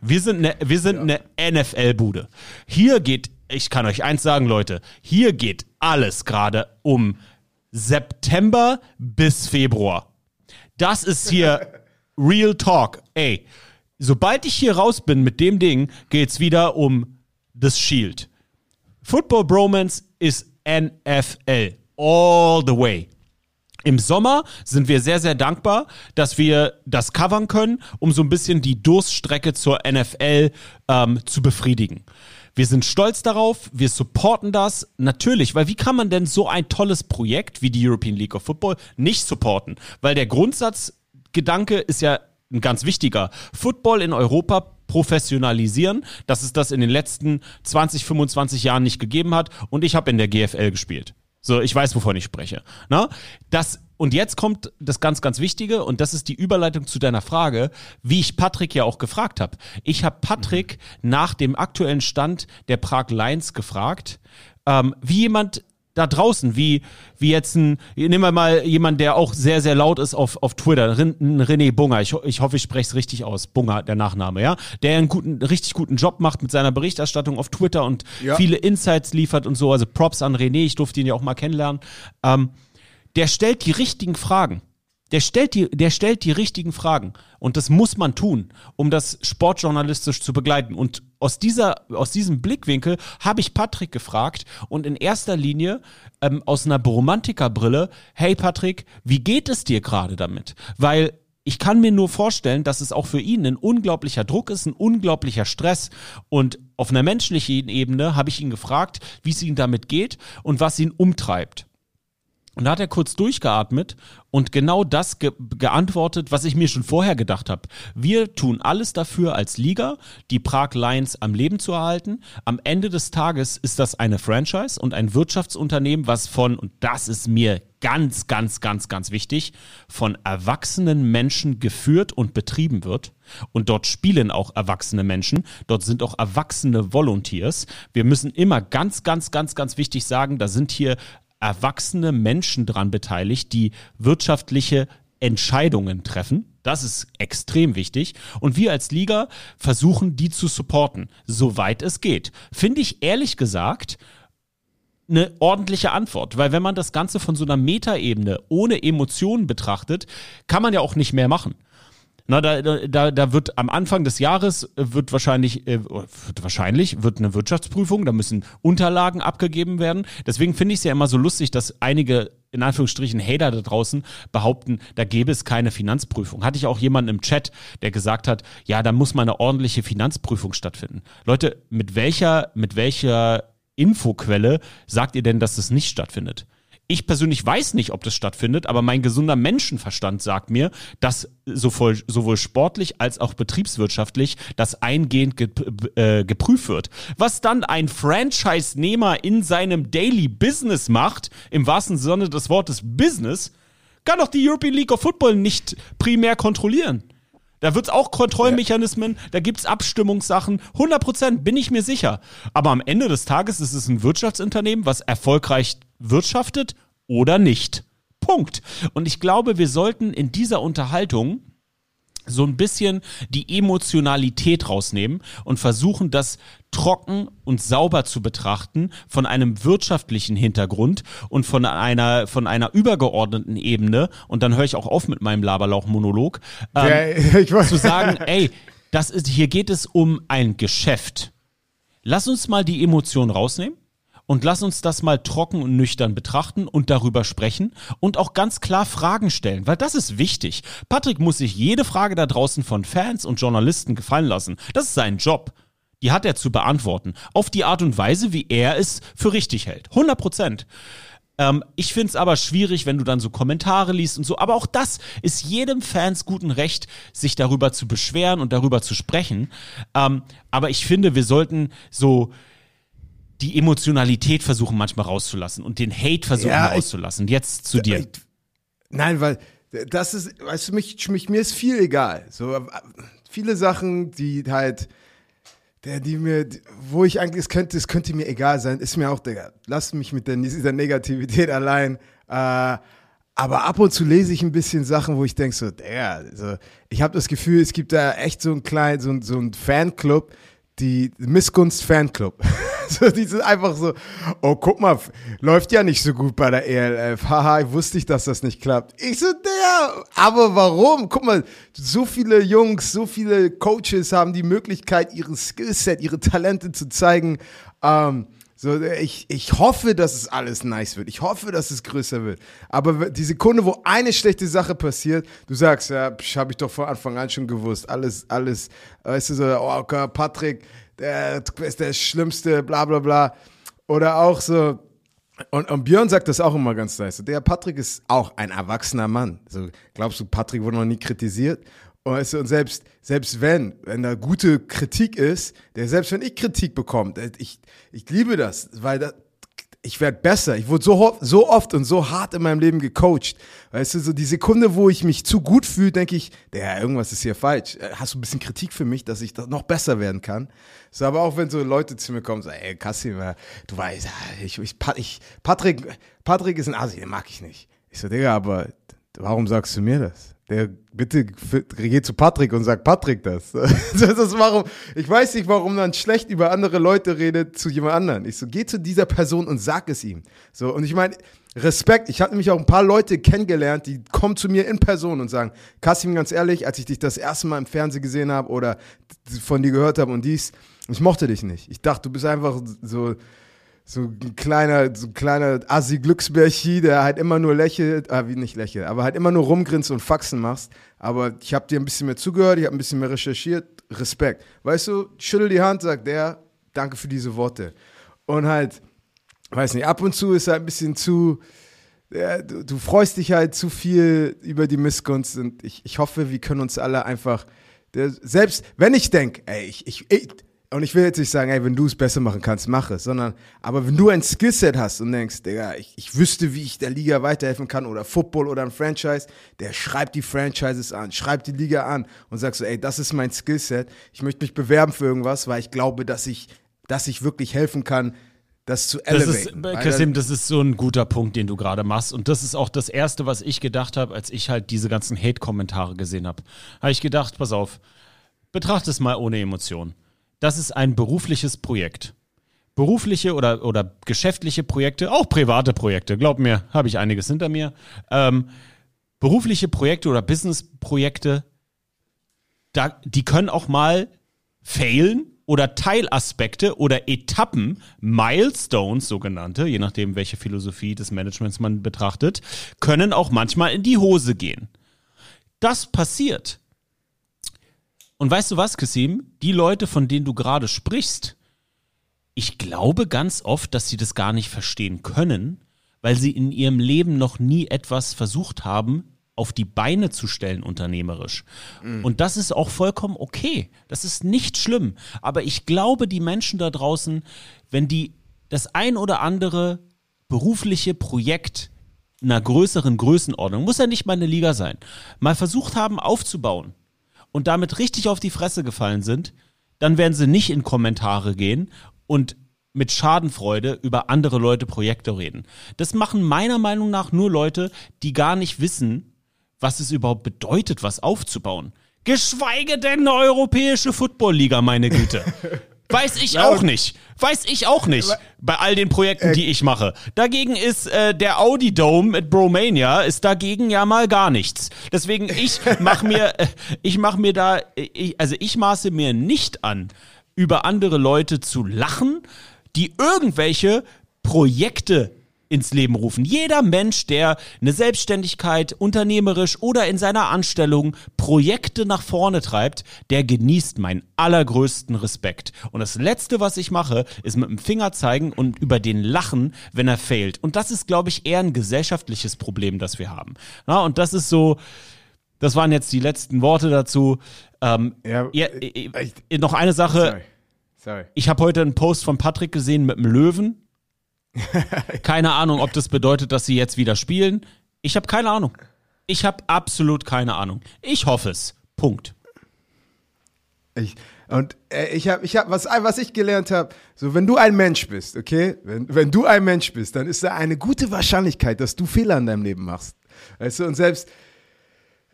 Wir sind eine, wir sind eine NFL-Bude. Hier geht, ich kann euch eins sagen, Leute, hier geht alles gerade um September bis Februar. Das ist hier *laughs* Real Talk. Ey, sobald ich hier raus bin mit dem Ding, geht's wieder um das Shield. Football Bromance ist NFL. All the way. Im Sommer sind wir sehr, sehr dankbar, dass wir das covern können, um so ein bisschen die Durststrecke zur NFL ähm, zu befriedigen. Wir sind stolz darauf, wir supporten das natürlich, weil wie kann man denn so ein tolles Projekt wie die European League of Football nicht supporten? Weil der Grundsatzgedanke ist ja ein ganz wichtiger. Football in Europa professionalisieren, dass es das in den letzten 20, 25 Jahren nicht gegeben hat. Und ich habe in der GFL gespielt. So, ich weiß, wovon ich spreche. Na? Das, und jetzt kommt das ganz, ganz Wichtige, und das ist die Überleitung zu deiner Frage, wie ich Patrick ja auch gefragt habe. Ich habe Patrick nach dem aktuellen Stand der Prag Lions gefragt, ähm, wie jemand da draußen, wie, wie jetzt ein, nehmen wir mal jemand, der auch sehr, sehr laut ist auf, auf Twitter, René Bunger, ich, ich hoffe, ich spreche es richtig aus, Bunger, der Nachname, ja, der einen guten, richtig guten Job macht mit seiner Berichterstattung auf Twitter und Ja. viele Insights liefert und so, also Props an René, ich durfte ihn ja auch mal kennenlernen, ähm, der stellt die richtigen Fragen. Der stellt, die, der stellt die richtigen Fragen. Und das muss man tun, um das sportjournalistisch zu begleiten. Und aus, dieser, aus diesem Blickwinkel habe ich Patrick gefragt und in erster Linie ähm, aus einer Romantikerbrille, hey Patrick, wie geht es dir gerade damit? Weil ich kann mir nur vorstellen, dass es auch für ihn ein unglaublicher Druck ist, ein unglaublicher Stress. Und auf einer menschlichen Ebene habe ich ihn gefragt, wie es ihm damit geht und was ihn umtreibt. Und da hat er kurz durchgeatmet und genau das ge geantwortet, was ich mir schon vorher gedacht habe. Wir tun alles dafür als Liga, die Prag Lions am Leben zu erhalten. Am Ende des Tages ist das eine Franchise und ein Wirtschaftsunternehmen, was von, und das ist mir ganz, ganz, ganz, ganz wichtig, von erwachsenen Menschen geführt und betrieben wird. Und dort spielen auch erwachsene Menschen. Dort sind auch erwachsene Volunteers. Wir müssen immer ganz, ganz, ganz, ganz wichtig sagen, da sind hier erwachsene Menschen dran beteiligt, die wirtschaftliche Entscheidungen treffen. Das ist extrem wichtig. Und wir als Liga versuchen, die zu supporten, soweit es geht. Finde ich ehrlich gesagt eine ordentliche Antwort, weil wenn man das Ganze von so einer Metaebene ohne Emotionen betrachtet, kann man ja auch nicht mehr machen. Na, da, da, da wird am Anfang des Jahres äh, wird wahrscheinlich, äh, wird wahrscheinlich wird eine Wirtschaftsprüfung, da müssen Unterlagen abgegeben werden. Deswegen finde ich es ja immer so lustig, dass einige in Anführungsstrichen Hater da draußen behaupten, da gäbe es keine Finanzprüfung. Hatte ich auch jemanden im Chat, der gesagt hat, ja, da muss mal eine ordentliche Finanzprüfung stattfinden. Leute, mit welcher, mit welcher Infoquelle sagt ihr denn, dass das nicht stattfindet? Ich persönlich weiß nicht, ob das stattfindet, aber mein gesunder Menschenverstand sagt mir, dass sowohl, sowohl sportlich als auch betriebswirtschaftlich das eingehend ge äh, geprüft wird. Was dann ein Franchise-Nehmer in seinem Daily Business macht, im wahrsten Sinne des Wortes Business, kann doch die European League of Football nicht primär kontrollieren. Da wird's auch Kontrollmechanismen, da gibt's Abstimmungssachen, 100% bin ich mir sicher. Aber am Ende des Tages ist es ein Wirtschaftsunternehmen, was erfolgreich wirtschaftet oder nicht. Punkt. Und ich glaube, wir sollten in dieser Unterhaltung so ein bisschen die Emotionalität rausnehmen und versuchen, das trocken und sauber zu betrachten von einem wirtschaftlichen Hintergrund und von einer, von einer übergeordneten Ebene. Und dann höre ich auch auf mit meinem Laberlauch-Monolog. Ähm, Ja, *laughs* zu sagen, ey, das ist, hier geht es um ein Geschäft. Lass uns mal die Emotion rausnehmen und lass uns das mal trocken und nüchtern betrachten und darüber sprechen und auch ganz klar Fragen stellen, weil das ist wichtig. Patrick muss sich jede Frage da draußen von Fans und Journalisten gefallen lassen. Das ist sein Job. Die hat er zu beantworten. Auf die Art und Weise, wie er es für richtig hält. 100 Prozent. Ähm, ich finde es aber schwierig, wenn du dann so Kommentare liest und so. Aber auch das ist jedem Fans guten Recht, sich darüber zu beschweren und darüber zu sprechen. Ähm, aber ich finde, wir sollten so die Emotionalität versuchen manchmal rauszulassen und den Hate versuchen Ja, ich- rauszulassen. Jetzt zu dir. Nein, weil das ist, weißt du, mich, mich, mir ist viel egal. So äh, viele Sachen, die halt, der, die mir, wo ich eigentlich, es könnte, es könnte mir egal sein, ist mir auch, Digga, lasst mich mit der, dieser Negativität allein. Äh, aber ab und zu lese ich ein bisschen Sachen, wo ich denke so, Digga, also, ich habe das Gefühl, es gibt da echt so einen kleinen, so, ein- so einen Fanclub, die Missgunst Fanclub. *laughs* so, die sind einfach so, oh, guck mal, läuft ja nicht so gut bei der ELF. Haha, wusste ich, dass das nicht klappt. Ich so, der, aber warum? Guck mal, so viele Jungs, so viele Coaches haben die Möglichkeit, ihre Skillset, ihre Talente zu zeigen. Ähm, so, ich, ich hoffe, dass es alles nice wird. Ich hoffe, dass es größer wird. Aber die Sekunde, wo eine schlechte Sache passiert, du sagst, ja, habe ich doch von Anfang an schon gewusst. Alles, alles, weißt du, so, oh, okay, Patrick, der ist der Schlimmste, bla, bla, bla. Oder auch so, und, und Björn sagt das auch immer ganz nice. Der Patrick ist auch ein erwachsener Mann. So, glaubst du, Patrick wurde noch nie kritisiert? Weißt du, und selbst, selbst wenn, wenn da gute Kritik ist, der, selbst wenn ich Kritik bekomme, ich, ich liebe das, weil das, ich werde besser. Ich wurde so, so oft und so hart in meinem Leben gecoacht. Weißt du, so die Sekunde, wo ich mich zu gut fühle, denke ich, der, irgendwas ist hier falsch. Äh, Hast du ein bisschen Kritik für mich, dass ich da noch besser werden kann? So, aber auch wenn so Leute zu mir kommen, so, ey, Kassim, äh, du weißt, äh, ich, ich, ich, Patrick, Patrick ist ein Asi, den mag ich nicht. Ich so, Digga, aber warum sagst du mir das? Der, bitte geh zu Patrick und sag Patrick das. *laughs* das ist warum, ich weiß nicht, warum man schlecht über andere Leute redet zu jemand anderen. Ich so, geh zu dieser Person und sag es ihm. So, und ich meine, Respekt. Ich habe nämlich auch ein paar Leute kennengelernt, die kommen zu mir in Person und sagen, Kassim, ganz ehrlich, als ich dich das erste Mal im Fernsehen gesehen habe oder von dir gehört habe und dies, ich mochte dich nicht. Ich dachte, du bist einfach so, so ein kleiner, so ein kleiner Assi-Glücksbärchi, der halt immer nur lächelt, ah, wie nicht lächelt, aber halt immer nur rumgrinst und Faxen machst. Aber ich habe dir ein bisschen mehr zugehört, ich habe ein bisschen mehr recherchiert. Respekt. Weißt du, schüttel die Hand, sagt der, danke für diese Worte. Und halt, weiß nicht, ab und zu ist er ein bisschen zu, ja, du, du freust dich halt zu viel über die Missgunst und ich, ich hoffe, wir können uns alle einfach, der, selbst wenn ich denke, ey, ich, ich, und ich will jetzt nicht sagen, ey, wenn du es besser machen kannst, mach es, sondern, aber wenn du ein Skillset hast und denkst, Digga, ich, ich wüsste, wie ich der Liga weiterhelfen kann oder Football oder ein Franchise, der schreibt die Franchises an, schreibt die Liga an und sagst so, ey, das ist mein Skillset, ich möchte mich bewerben für irgendwas, weil ich glaube, dass ich, dass ich wirklich helfen kann, das zu Das elevaten. ist, Weil dann- Kasim, das ist so ein guter Punkt, den du gerade machst. Und das ist auch das Erste, was ich gedacht habe, als ich halt diese ganzen Hate-Kommentare gesehen habe. Habe ich gedacht, pass auf, betrachte es mal ohne Emotion. Das ist ein berufliches Projekt. Berufliche oder, oder geschäftliche Projekte, auch private Projekte, glaub mir, habe ich einiges hinter mir. Ähm, berufliche Projekte oder Business-Projekte, da, die können auch mal failen oder Teilaspekte oder Etappen, Milestones sogenannte, je nachdem, welche Philosophie des Managements man betrachtet, können auch manchmal in die Hose gehen. Das passiert. Und weißt du was, Kasim? Die Leute, von denen du gerade sprichst, ich glaube ganz oft, dass sie das gar nicht verstehen können, weil sie in ihrem Leben noch nie etwas versucht haben, auf die Beine zu stellen unternehmerisch. Und das ist auch vollkommen okay. Das ist nicht schlimm. Aber ich glaube, die Menschen da draußen, wenn die das ein oder andere berufliche Projekt einer größeren Größenordnung, muss ja nicht mal eine Liga sein, mal versucht haben aufzubauen und damit richtig auf die Fresse gefallen sind, dann werden sie nicht in Kommentare gehen und mit Schadenfreude über andere Leute Projekte reden. Das machen meiner Meinung nach nur Leute, die gar nicht wissen, was es überhaupt bedeutet, was aufzubauen. Geschweige denn eine europäische Footballliga, meine Güte. *laughs* Weiß ich auch nicht. Weiß ich auch nicht. Bei all den Projekten, die ich mache. Dagegen ist äh, der Audi Dome mit Bromania ist dagegen ja mal gar nichts. Deswegen ich *laughs* mach mir, äh, ich mach mir da, äh, ich, also ich maße mir nicht an, über andere Leute zu lachen, die irgendwelche Projekte ins Leben rufen. Jeder Mensch, der eine Selbstständigkeit unternehmerisch oder in seiner Anstellung Projekte nach vorne treibt, der genießt meinen allergrößten Respekt. Und das Letzte, was ich mache, ist mit dem Finger zeigen und über den lachen, wenn er failt. Und das ist, glaube ich, eher ein gesellschaftliches Problem, das wir haben. Na, und das ist so, das waren jetzt die letzten Worte dazu. Ähm, Ja, ja, äh, äh, äh, noch eine Sache. Sorry. Sorry. Ich habe heute einen Post von Patrick gesehen mit einem Löwen. *laughs* Keine Ahnung, ob das bedeutet, dass sie jetzt wieder spielen. Ich habe keine Ahnung. Ich habe absolut keine Ahnung. Ich hoffe es. Punkt. Ich, und äh, ich habe, ich hab, was, was ich gelernt habe, so wenn du ein Mensch bist, okay, wenn, wenn du ein Mensch bist, dann ist da eine gute Wahrscheinlichkeit, dass du Fehler in deinem Leben machst. Weißt du, und selbst,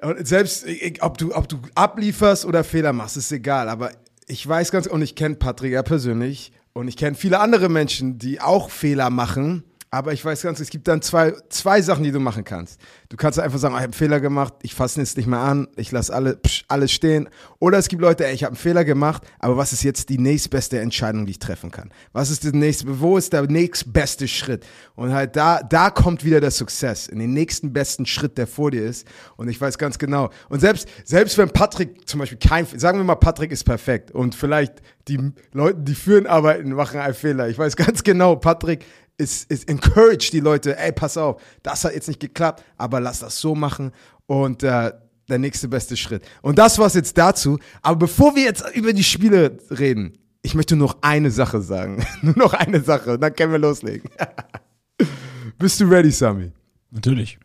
und selbst ob, du, ob du ablieferst oder Fehler machst, ist egal. Aber ich weiß ganz, und ich kenne Patrick ja persönlich und ich kenne viele andere Menschen, die auch Fehler machen. Aber ich weiß ganz, es gibt dann zwei, zwei Sachen, die du machen kannst. Du kannst einfach sagen, ich habe einen Fehler gemacht, ich fasse jetzt nicht mehr an, ich lasse alle, alles stehen. Oder es gibt Leute, ey, ich habe einen Fehler gemacht, aber was ist jetzt die nächstbeste Entscheidung, die ich treffen kann? Was ist der nächste, wo ist der nächstbeste Schritt? Und halt da, da kommt wieder der Success, in den nächsten besten Schritt, der vor dir ist. Und ich weiß ganz genau. Und selbst, selbst wenn Patrick zum Beispiel kein, sagen wir mal, Patrick ist perfekt und vielleicht die Leute, die führen arbeiten, machen einen Fehler. Ich weiß ganz genau, Patrick ist, ist encourage die Leute, ey, pass auf, das hat jetzt nicht geklappt, aber lass das so machen. Und äh, der nächste beste Schritt. Und das war's jetzt dazu. Aber bevor wir jetzt über die Spiele reden, ich möchte nur noch eine Sache sagen. *laughs* nur noch eine Sache, dann können wir loslegen. *laughs* Bist du ready, Sami? Natürlich.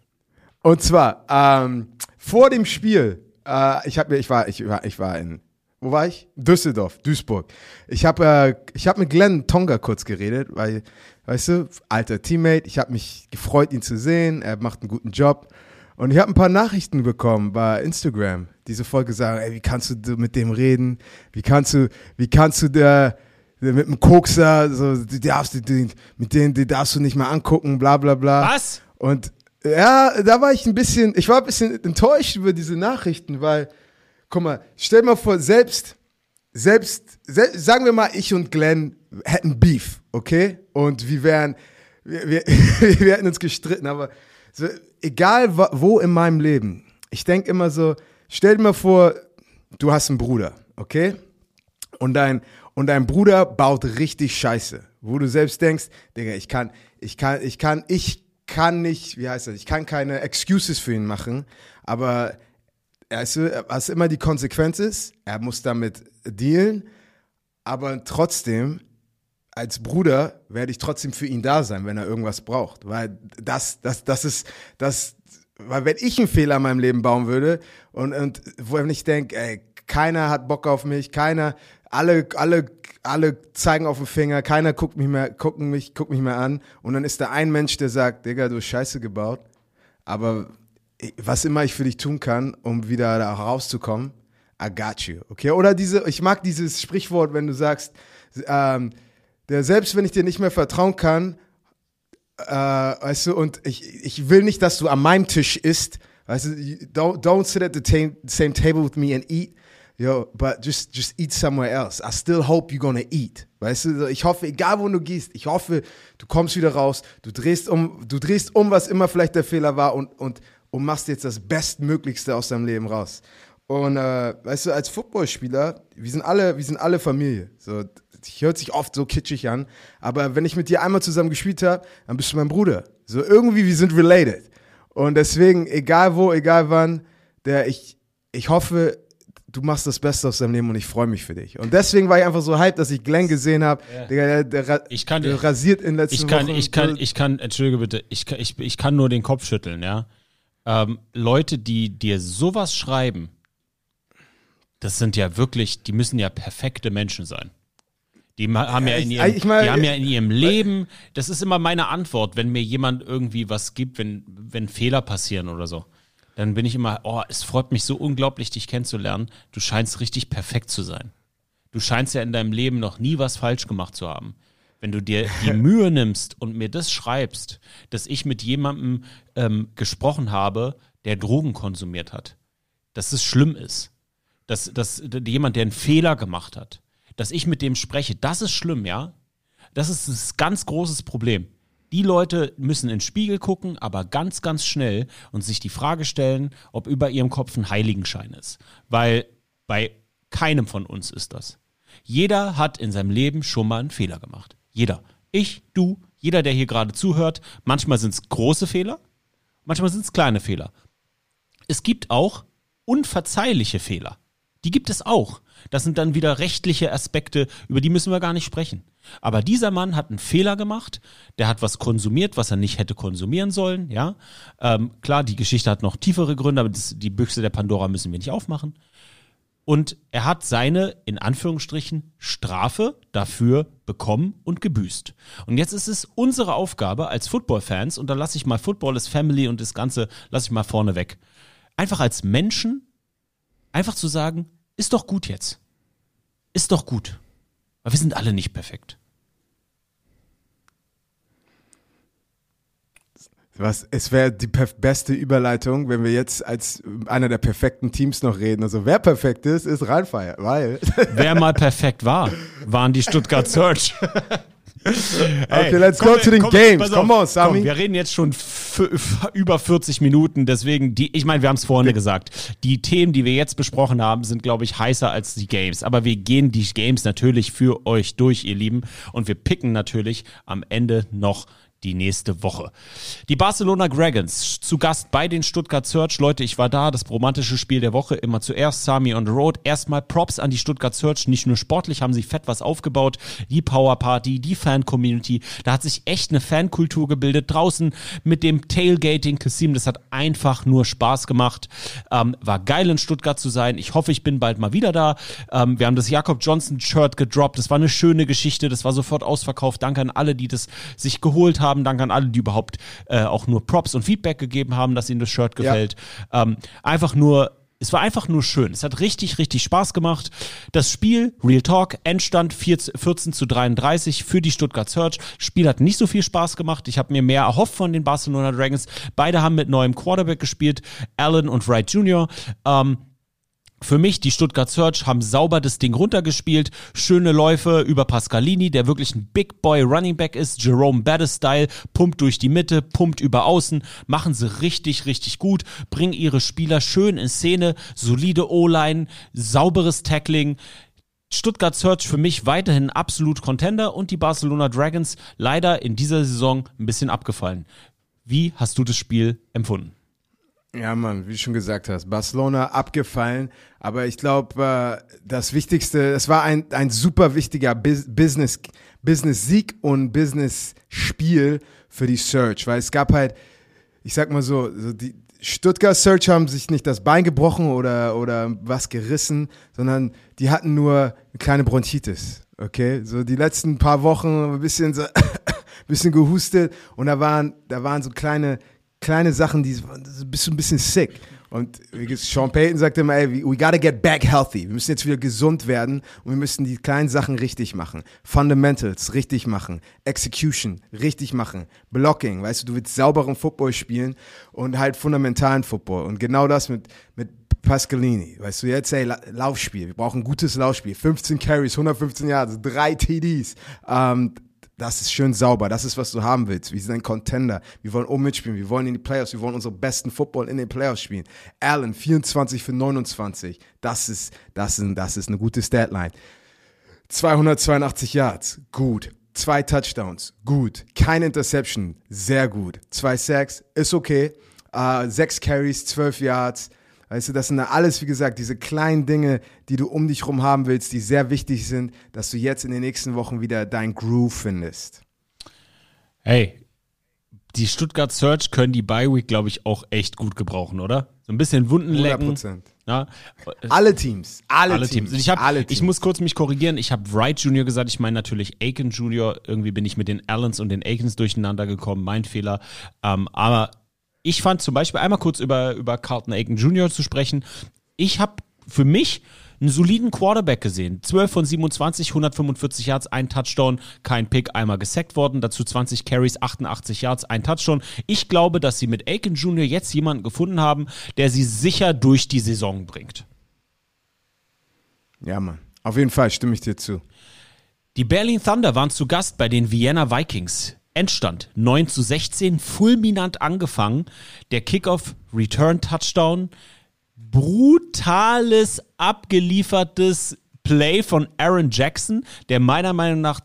Und zwar, ähm, vor dem Spiel, äh, ich, hab, mir- ich, war, ich, war, ich war in, wo war ich? Düsseldorf, Duisburg. Ich habe äh, ich hab mit Glenn Tonga kurz geredet, weil, weißt du, alter Teammate, ich habe mich gefreut, ihn zu sehen, er macht einen guten Job. Und ich habe ein paar Nachrichten bekommen bei Instagram, die sofort gesagt haben, ey, wie kannst du mit dem reden? Wie kannst du, wie kannst du der, der mit dem Kokser, so, die darfst du, den, mit denen, die darfst du nicht mehr angucken, bla bla bla. Was? Und ja, da war ich ein bisschen, ich war ein bisschen enttäuscht über diese Nachrichten, weil, guck mal, stell mal vor, selbst, selbst, sel sagen wir mal, ich und Glenn hätten Beef, okay? Und wir wären, wir, wir, *laughs* wir hätten uns gestritten, aber so, egal wo in meinem Leben, ich denke immer so, stell dir mal vor, du hast einen Bruder, okay? und dein, und dein Bruder baut richtig Scheiße, wo du selbst denkst, Digga, ich kann, ich kann, ich kann, ich kann nicht, wie heißt das, ich kann keine Excuses für ihn machen, aber weißt du, was immer die Konsequenz ist, er muss damit dealen, aber trotzdem, als Bruder werde ich trotzdem für ihn da sein, wenn er irgendwas braucht, weil das, das, das ist, das, weil wenn ich einen Fehler in meinem Leben bauen würde und, und wo ich denke, ey, keiner hat Bock auf mich, keiner, alle, alle, alle zeigen auf den Finger, keiner guckt mich mehr, gucken mich, guckt mich mehr an. Und dann ist da ein Mensch, der sagt, Digga, du hast Scheiße gebaut, aber was immer ich für dich tun kann, um wieder da rauszukommen, I got you, okay? Oder diese, ich mag dieses Sprichwort, wenn du sagst, ähm, der selbst wenn ich dir nicht mehr vertrauen kann, äh, weißt du, und ich, ich will nicht, dass du an meinem Tisch isst, weißt du, don't, don't sit at the same table with me and eat, yo, but just, just eat somewhere else. I still hope you're gonna eat, weißt du, ich hoffe, egal wo du gehst, ich hoffe, du kommst wieder raus, du drehst um, du drehst um, was immer vielleicht der Fehler war und, und, und machst jetzt das Bestmöglichste aus deinem Leben raus. Und äh, weißt du, als Footballspieler, wir sind alle, wir sind alle Familie. So, das hört sich oft so kitschig an, aber wenn ich mit dir einmal zusammen gespielt habe, dann bist du mein Bruder. So irgendwie, wir sind related. Und deswegen, egal wo, egal wann, der ich, ich hoffe, du machst das Beste aus deinem Leben und ich freue mich für dich. Und deswegen war ich einfach so hyped, dass ich Glenn gesehen habe. Der, der, ra- Ich kann- der rasiert in den letzten Ich kann, Wochen. ich kann, ich kann, entschuldige bitte, ich kann, ich, ich kann nur den Kopf schütteln, ja. Ähm, Leute, die dir sowas schreiben, das sind ja wirklich, die müssen ja perfekte Menschen sein. Die haben ja in ich- ihrem, ich mein- die haben ja in ihrem Leben, das ist immer meine Antwort, wenn mir jemand irgendwie was gibt, wenn, wenn Fehler passieren oder so. Dann bin ich immer, oh, es freut mich so unglaublich, dich kennenzulernen. Du scheinst richtig perfekt zu sein. Du scheinst ja in deinem Leben noch nie was falsch gemacht zu haben. Wenn du dir die *laughs* Mühe nimmst und mir das schreibst, dass ich mit jemandem ähm, gesprochen habe, der Drogen konsumiert hat, dass es schlimm ist, dass, dass jemand, der einen Fehler gemacht hat, dass ich mit dem spreche, das ist schlimm, ja. Das ist ein ganz großes Problem. Die Leute müssen in den Spiegel gucken, aber ganz, ganz schnell und sich die Frage stellen, ob über ihrem Kopf ein Heiligenschein ist. Weil bei keinem von uns ist das. Jeder hat in seinem Leben schon mal einen Fehler gemacht. Jeder. Ich, du, jeder, der hier gerade zuhört. Manchmal sind es große Fehler, manchmal sind es kleine Fehler. Es gibt auch unverzeihliche Fehler. Die gibt es auch. Das sind dann wieder rechtliche Aspekte, über die müssen wir gar nicht sprechen. Aber dieser Mann hat einen Fehler gemacht, der hat was konsumiert, was er nicht hätte konsumieren sollen, ja. Ähm, klar, die Geschichte hat noch tiefere Gründe, aber das, die Büchse der Pandora müssen wir nicht aufmachen. Und er hat seine, in Anführungsstrichen, Strafe dafür bekommen und gebüßt. Und jetzt ist es unsere Aufgabe als Football-Fans, und da lasse ich mal Football ist Family und das Ganze lasse ich mal vorne weg. Einfach als Menschen, einfach zu sagen, ist doch gut jetzt. Ist doch gut. Weil wir sind alle nicht perfekt. Was, es wäre die beste Überleitung, wenn wir jetzt als einer der perfekten Teams noch reden. Also wer perfekt ist, ist Rheinfire, weil. *laughs* Wer mal perfekt war, waren die Stuttgart Search. *laughs* Okay, let's go to the games. Come on, Sami. Komm, wir reden jetzt schon über 40 Minuten, deswegen, die, ich meine, wir haben es vorne gesagt. Die Themen, die wir jetzt besprochen haben, sind, glaube ich, heißer als die Games. Aber wir gehen die Games natürlich für euch durch, ihr Lieben. Und wir picken natürlich am Ende noch die nächste Woche. Die Barcelona Dragons zu Gast bei den Stuttgart Search. Leute, ich war da, das romantische Spiel der Woche, immer zuerst Sami on the Road. Erstmal Props an die Stuttgart Search. Nicht nur sportlich haben sie fett was aufgebaut. Die Power Party, die Fan-Community. Da hat sich echt eine Fankultur gebildet. Draußen mit dem Tailgating, Kassim, das hat einfach nur Spaß gemacht. Ähm, war geil in Stuttgart zu sein. Ich hoffe, ich bin bald mal wieder da. Ähm, wir haben das Jakob Johnson Shirt gedroppt. Das war eine schöne Geschichte. Das war sofort ausverkauft. Danke an alle, die das sich geholt haben. Danke an alle, die überhaupt äh, auch nur Props und Feedback gegeben haben, dass ihnen das Shirt gefällt. Ähm, einfach nur es war einfach nur schön. Es hat richtig, richtig Spaß gemacht. Das Spiel, Real Talk, Endstand 14 zu 33 für die Stuttgart Search. Spiel hat nicht so viel Spaß gemacht. Ich habe mir mehr erhofft von den Barcelona Dragons. Beide haben mit neuem Quarterback gespielt, Allen und Wright Jr. Ähm, für mich, die Stuttgart Search haben sauber das Ding runtergespielt. Schöne Läufe über Pascalini, der wirklich ein Big Boy Running Back ist. Jerome Bettis Style, pumpt durch die Mitte, pumpt über außen. Machen sie richtig, richtig gut. Bringen ihre Spieler schön in Szene. Solide O-Line, sauberes Tackling. Stuttgart Search für mich weiterhin absolut Contender und die Barcelona Dragons leider in dieser Saison ein bisschen abgefallen. Wie hast du das Spiel empfunden? Ja, Mann, wie du schon gesagt hast, Barcelona abgefallen, aber ich glaube, äh, das Wichtigste, es war ein, ein super wichtiger Bus Business, Business-Sieg und Business-Spiel für die Search, weil es gab halt, ich sag mal so, so die Stuttgart Search haben sich nicht das Bein gebrochen oder, oder was gerissen, sondern die hatten nur eine kleine Bronchitis, okay? So die letzten paar Wochen ein bisschen so, *coughs* bisschen gehustet und da waren, da waren so kleine, kleine Sachen, die bist du ein bisschen sick. Und Sean Payton sagte immer, ey, we gotta get back healthy. Wir müssen jetzt wieder gesund werden und wir müssen die kleinen Sachen richtig machen. Fundamentals richtig machen. Execution richtig machen. Blocking, weißt du, du willst sauberen Football spielen und halt fundamentalen Football. Und genau das mit, mit Pascalini. Weißt du, jetzt, ey, Laufspiel. Wir brauchen ein gutes Laufspiel. 15 Carries, 115 Yards, drei TDs. Ähm, das ist schön sauber. Das ist, was du haben willst. Wir sind ein Contender. Wir wollen oben mitspielen. Wir wollen in die Playoffs. Wir wollen unsere besten Football in den Playoffs spielen. Allen, 24 für 29. Das ist, das ist, das ist eine gute Statline. 282 Yards. Gut. Zwei Touchdowns. Gut. Keine Interception. Sehr gut. Zwei Sacks. Ist okay. Uh, sechs Carries, 12 Yards. Weißt du, das sind alles, wie gesagt, diese kleinen Dinge, die du um dich rum haben willst, die sehr wichtig sind, dass du jetzt in den nächsten Wochen wieder dein Groove findest. Hey, die Stuttgart Search können die Bye Week, glaube ich, auch echt gut gebrauchen, oder? So ein bisschen Wunden lecken. 100%. Ja. Alle Teams, alle, alle Teams. Teams. Ich, hab, alle Teams. ich muss kurz mich korrigieren. Ich habe Wright Jr. gesagt. Ich meine natürlich Aiken Jr. Irgendwie bin ich mit den Allens und den Aikens durcheinander gekommen. Mein Fehler. Ähm, aber ich fand zum Beispiel einmal kurz über, über Carlton Aiken Jr. zu sprechen. Ich habe für mich einen soliden Quarterback gesehen. 12 von 27, 145 Yards, ein Touchdown, kein Pick, einmal gesackt worden. Dazu 20 Carries, 88 Yards, ein Touchdown. Ich glaube, dass sie mit Aiken Jr. jetzt jemanden gefunden haben, der sie sicher durch die Saison bringt. Ja, Mann. Auf jeden Fall stimme ich dir zu. Die Berlin Thunder waren zu Gast bei den Vienna Vikings. Endstand 9 zu 16, fulminant angefangen. Der Kickoff, Return Touchdown, brutales, abgeliefertes Play von Aaron Jackson, der meiner Meinung nach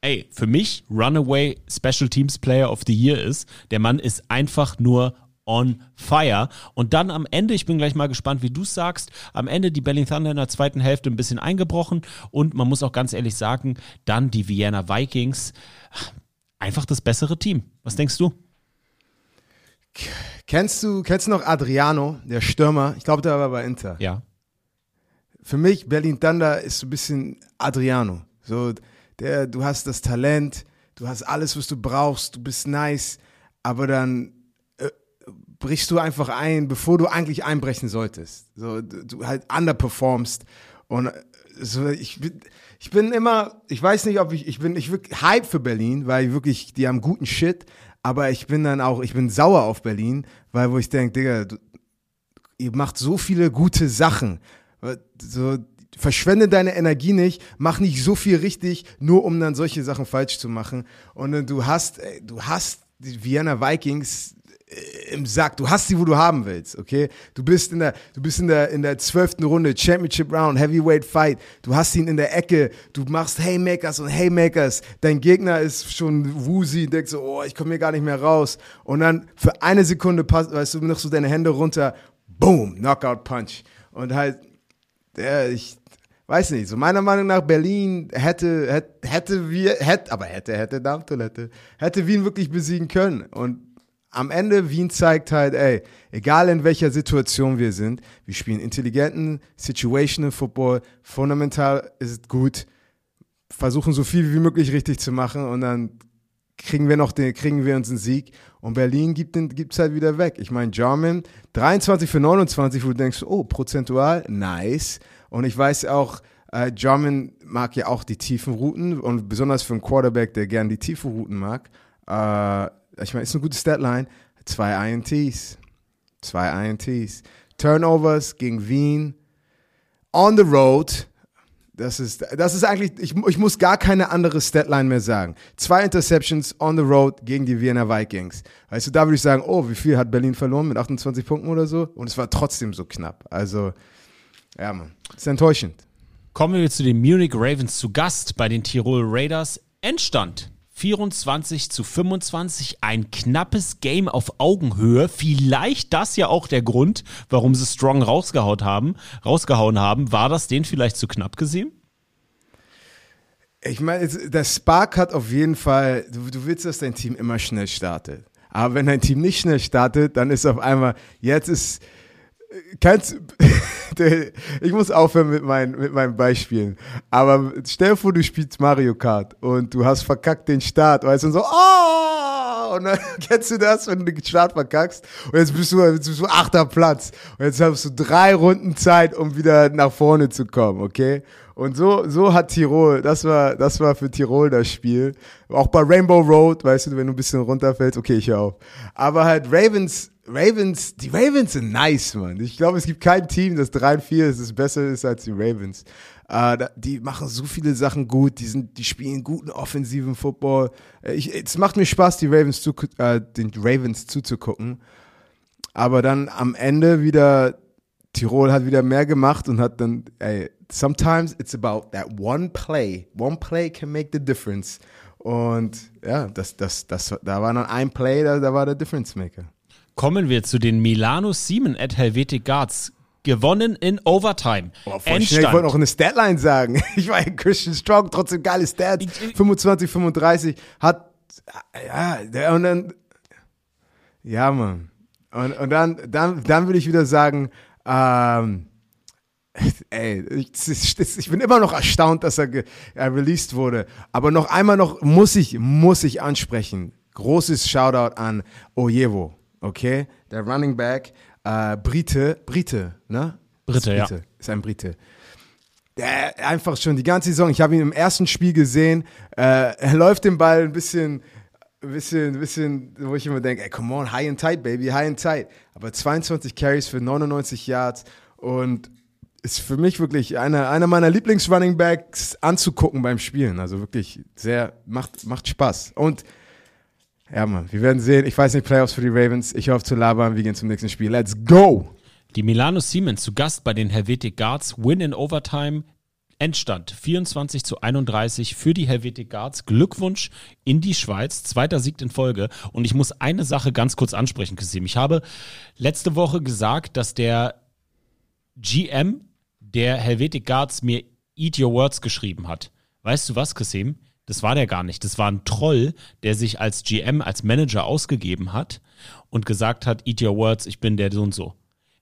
ey, für mich Runaway Special Teams Player of the Year ist. Der Mann ist einfach nur on fire. Und dann am Ende, ich bin gleich mal gespannt, wie du es sagst, am Ende die Berlin Thunder in der zweiten Hälfte ein bisschen eingebrochen und man muss auch ganz ehrlich sagen, dann die Vienna Vikings einfach das bessere Team. Was denkst du? Kennst du, kennst du noch Adriano, der Stürmer? Ich glaube, der war bei Inter. Ja. Für mich, Berlin Thunder ist so ein bisschen Adriano. So, der, du hast das Talent, du hast alles, was du brauchst, du bist nice, aber dann äh, brichst du einfach ein, bevor du eigentlich einbrechen solltest. So, du, du halt underperformst. Und äh, so, ich bin, ich bin immer, ich weiß nicht, ob ich, ich bin, ich wirklich Hype für Berlin, weil wirklich, die haben guten Shit, aber ich bin dann auch, ich bin sauer auf Berlin, weil wo ich denke, Digga, du, ihr macht so viele gute Sachen. So, verschwende deine Energie nicht, mach nicht so viel richtig, nur um dann solche Sachen falsch zu machen. Und du hast, ey, du hast die Vienna Vikings im Sack. Du hast sie, wo du haben willst, okay? Du bist in der, du bist in der, in der zwölften Runde, Championship Round, Heavyweight Fight. Du hast ihn in der Ecke. Du machst Haymakers und Haymakers. Dein Gegner ist schon woozy, denkst so, oh, ich komme hier gar nicht mehr raus. Und dann für eine Sekunde passt, weißt du, noch so deine Hände runter. Boom, Knockout Punch. Und halt, der, ich, weiß nicht, so meiner Meinung nach Berlin hätte, hätte, hätte wir, hätte, aber hätte, hätte Darmtoilette, hätte Wien wirklich besiegen können. Und am Ende Wien zeigt halt, ey, egal in welcher Situation wir sind, wir spielen intelligenten Situational Football, fundamental ist gut, versuchen so viel wie möglich richtig zu machen und dann kriegen wir noch den, kriegen wir uns einen Sieg und Berlin gibt den, gibt's halt wieder weg. Ich meine, Jarman 23 für 29, wo du denkst, oh, prozentual, nice. Und ich weiß auch, äh, Jarman mag ja auch die tiefen Routen und besonders für einen Quarterback, der gern die tiefen Routen mag. Äh, ich meine, ist eine gute Statline. Zwei INTs. Zwei INTs. Turnovers gegen Wien. On the road. Das ist, das ist eigentlich, ich, ich muss gar keine andere Statline mehr sagen. Zwei Interceptions on the road gegen die Wiener Vikings. Weißt du, da würde ich sagen, oh, wie viel hat Berlin verloren mit 28 Punkten oder so? Und es war trotzdem so knapp. Also, ja, man, ist enttäuschend. Kommen wir zu den Munich Ravens zu Gast bei den Tirol Raiders. Endstand 24 zu 25, ein knappes Game auf Augenhöhe. Vielleicht das ja auch der Grund, warum sie Strong rausgehauen haben. Rausgehauen haben. War das den vielleicht zu knapp gesehen? Ich meine, der Spark hat auf jeden Fall, du, du willst, dass dein Team immer schnell startet. Aber wenn dein Team nicht schnell startet, dann ist auf einmal, jetzt ist, kannst, *laughs* ich muss aufhören mit meinen, mit meinen Beispielen. Aber stell dir vor, du spielst Mario Kart und du hast verkackt den Start, weißt du, und so, oh! Und dann *laughs* kennst du das, wenn du den Start verkackst und jetzt bist du, jetzt bist du achter Platz. Und jetzt hast du drei Runden Zeit, um wieder nach vorne zu kommen, okay? Und so, so hat Tirol, das war, das war für Tirol das Spiel. Auch bei Rainbow Road, weißt du, wenn du ein bisschen runterfällst, okay, ich hör auf. Aber halt Ravens, Ravens, die Ravens sind nice, man. Ich glaube, es gibt kein Team, das 3 und 4 ist, das besser ist als die Ravens. Uh, die machen so viele Sachen gut, die, sind, die spielen guten offensiven Football. Äh, ich, es macht mir Spaß, die Ravens zu, äh, den Ravens zuzugucken. Aber dann am Ende wieder, Tirol hat wieder mehr gemacht und hat dann, ey, sometimes it's about that one play. One play can make the difference. Und ja, das, das, das, da war dann ein Play, da, da war der Difference Maker. Kommen wir zu den Milano Siemen at Helvetic Guards. Gewonnen in Overtime. Oh, voll schnell, ich wollte noch eine Statline sagen. *laughs* Ich war ein Christian Strong, trotzdem geile Stats. 25, 35, hat, ja, und dann, ja, Mann. Und, und dann, dann, dann würde ich wieder sagen, ähm, *laughs* ey, ich, ich, bin immer noch erstaunt, dass er, er released wurde. Aber noch einmal noch muss ich, muss ich ansprechen. Großes Shoutout an Ojevo okay? Der Running Back, äh, Brite, Brite, ne? Brite, Brite, ja. Ist ein Brite. Der einfach schon die ganze Saison, ich habe ihn im ersten Spiel gesehen, äh, er läuft den Ball ein bisschen, ein bisschen, ein bisschen, wo ich immer denke, ey, come on, high and tight, baby, high and tight. Aber 22 Carries für 99 Yards und ist für mich wirklich einer, einer meiner Lieblings-Running Backs anzugucken beim Spielen. Also wirklich sehr, macht, macht Spaß. Und ja, Mann, wir werden sehen. Ich weiß nicht, Playoffs für die Ravens. Ich hoffe zu labern. Wir gehen zum nächsten Spiel. Let's go! Die Milano Siemens zu Gast bei den Helvetic Guards. Win in Overtime. Endstand 24 zu 31 für die Helvetic Guards. Glückwunsch in die Schweiz. Zweiter Sieg in Folge. Und ich muss eine Sache ganz kurz ansprechen, Kasim. Ich habe letzte Woche gesagt, dass der GM der Helvetic Guards mir Eat Your Words geschrieben hat. Weißt du was, Kasim? Das war der gar nicht. Das war ein Troll, der sich als GM, als Manager ausgegeben hat und gesagt hat, eat your words, ich bin der so und so.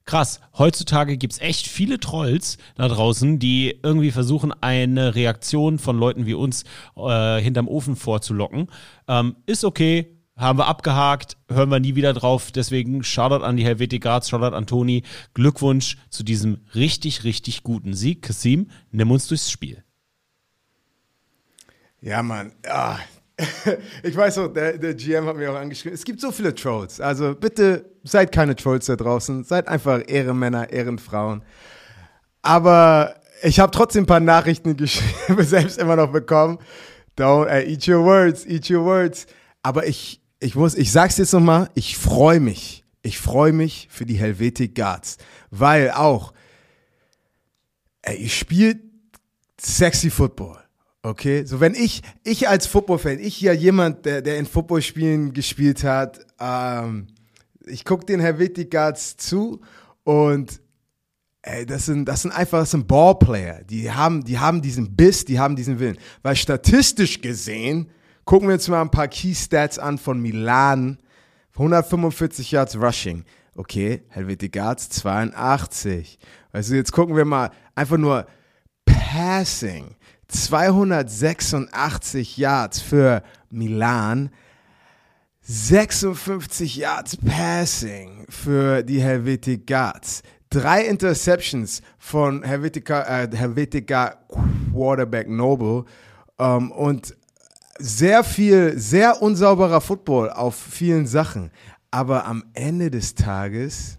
Krass, heutzutage gibt es echt viele Trolls da draußen, die irgendwie versuchen, eine Reaktion von Leuten wie uns äh, hinterm Ofen vorzulocken. Ähm, ist okay, haben wir abgehakt, hören wir nie wieder drauf. Deswegen Shoutout an die Helvetic Guards, Shoutout an Toni. Glückwunsch zu diesem richtig, richtig guten Sieg. Kasim, nimm uns durchs Spiel. Ja, Mann. Ah. *laughs* Ich weiß auch, der, der GM hat mir auch angeschrieben, es gibt so viele Trolls. Also bitte seid keine Trolls da draußen. Seid einfach Ehrenmänner, Ehrenfrauen. Aber ich habe trotzdem ein paar Nachrichten geschrieben, *laughs* selbst immer noch bekommen. Don't uh, eat your words, eat your words. Aber ich, ich muss, ich sag's jetzt nochmal, ich freue mich. Ich freue mich für die Helvetic Guards. Weil auch, ey, ihr spielt sexy Football. Okay, so wenn ich, ich als Football-Fan, ich ja jemand, der, der in Footballspielen gespielt hat, ähm, ich gucke den Helvetic Guards zu und ey, das sind, das sind einfach, das sind Ballplayer. Die haben, die haben diesen Biss, die haben diesen Willen. Weil statistisch gesehen, gucken wir uns mal ein paar Key Stats an von Milan. 145 Yards Rushing. Okay, Helvetic Guards 82. Also jetzt gucken wir mal einfach nur Passing. 286 Yards für Milan. 56 Yards Passing für die Helvetic Guards. Drei Interceptions von Helvetica, äh, Helvetica Quarterback Noble. Ähm, und sehr viel, sehr unsauberer Football auf vielen Sachen. Aber am Ende des Tages,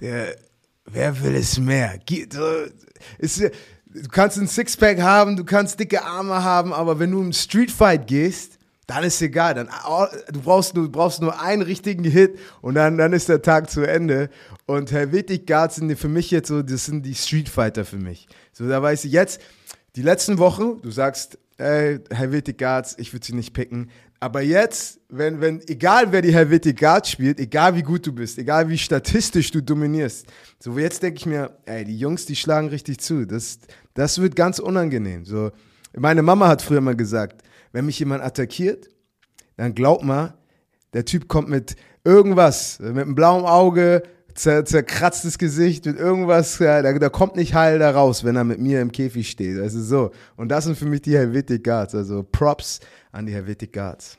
der, wer will es mehr? Geht, äh, ist, du kannst ein Sixpack haben, du kannst dicke Arme haben, aber wenn du im Streetfight gehst, dann ist egal. Dann, du, brauchst nur, du brauchst nur einen richtigen Hit und dann, dann ist der Tag zu Ende. Und Helvetic Guards sind für mich jetzt so, das sind die Streetfighter für mich. So, da weiß ich jetzt, die letzten Wochen, du sagst, ey, Helvetic Guards, ich würde sie nicht picken. Aber jetzt, wenn, wenn, egal wer die Helvetic Guards spielt, egal wie gut du bist, egal wie statistisch du dominierst, so jetzt denke ich mir, ey, die Jungs, die schlagen richtig zu. Das, das wird ganz unangenehm. So, meine Mama hat früher mal gesagt, wenn mich jemand attackiert, dann glaub mal, der Typ kommt mit irgendwas, mit einem blauen Auge, zer, zerkratztes Gesicht, mit irgendwas, ja, da, da kommt nicht heil da raus, wenn er mit mir im Käfig steht. Also so. Und das sind für mich die Helvetic Guards. Also Props an die Helvetic Guards.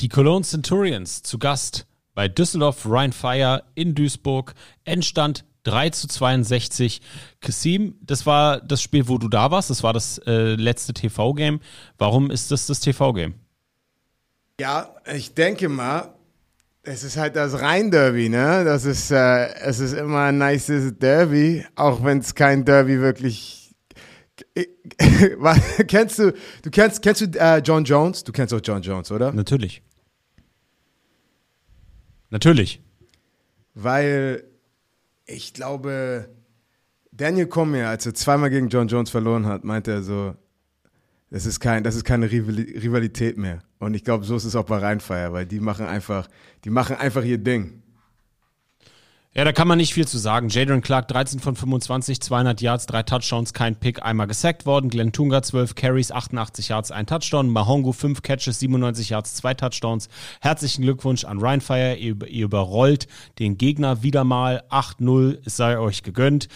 Die Cologne Centurions zu Gast bei Düsseldorf Rhein Fire in Duisburg. Endstand 3 zu 62. Kassim, das war das Spiel, wo du da warst. Das war das äh, letzte TV-Game. Warum ist das das TV-Game? Ja, ich denke mal, es ist halt das Rhein-Derby, ne? Das ist, äh, es ist immer ein nices Derby, auch wenn es kein Derby wirklich. *laughs* kennst du, du kennst, kennst du äh, John Jones? Du kennst auch John Jones, oder? Natürlich. Natürlich. Weil ich glaube, Daniel Cormier, als er zweimal gegen John Jones verloren hat, meinte er so, das ist, kein, das ist keine Rivalität mehr. Und ich glaube, so ist es auch bei Rheinfeier, weil die machen einfach, die machen einfach ihr Ding. Ja, da kann man nicht viel zu sagen. Jadon Clark 13 von 25, 200 Yards, drei Touchdowns, kein Pick, einmal gesackt worden. Glenn Tunga 12 Carries, 88 Yards, ein Touchdown. Mahongo 5 Catches, 97 Yards, zwei Touchdowns. Herzlichen Glückwunsch an Rheinfire. Ihr, ihr überrollt den Gegner wieder mal 8-0. Es sei euch gegönnt.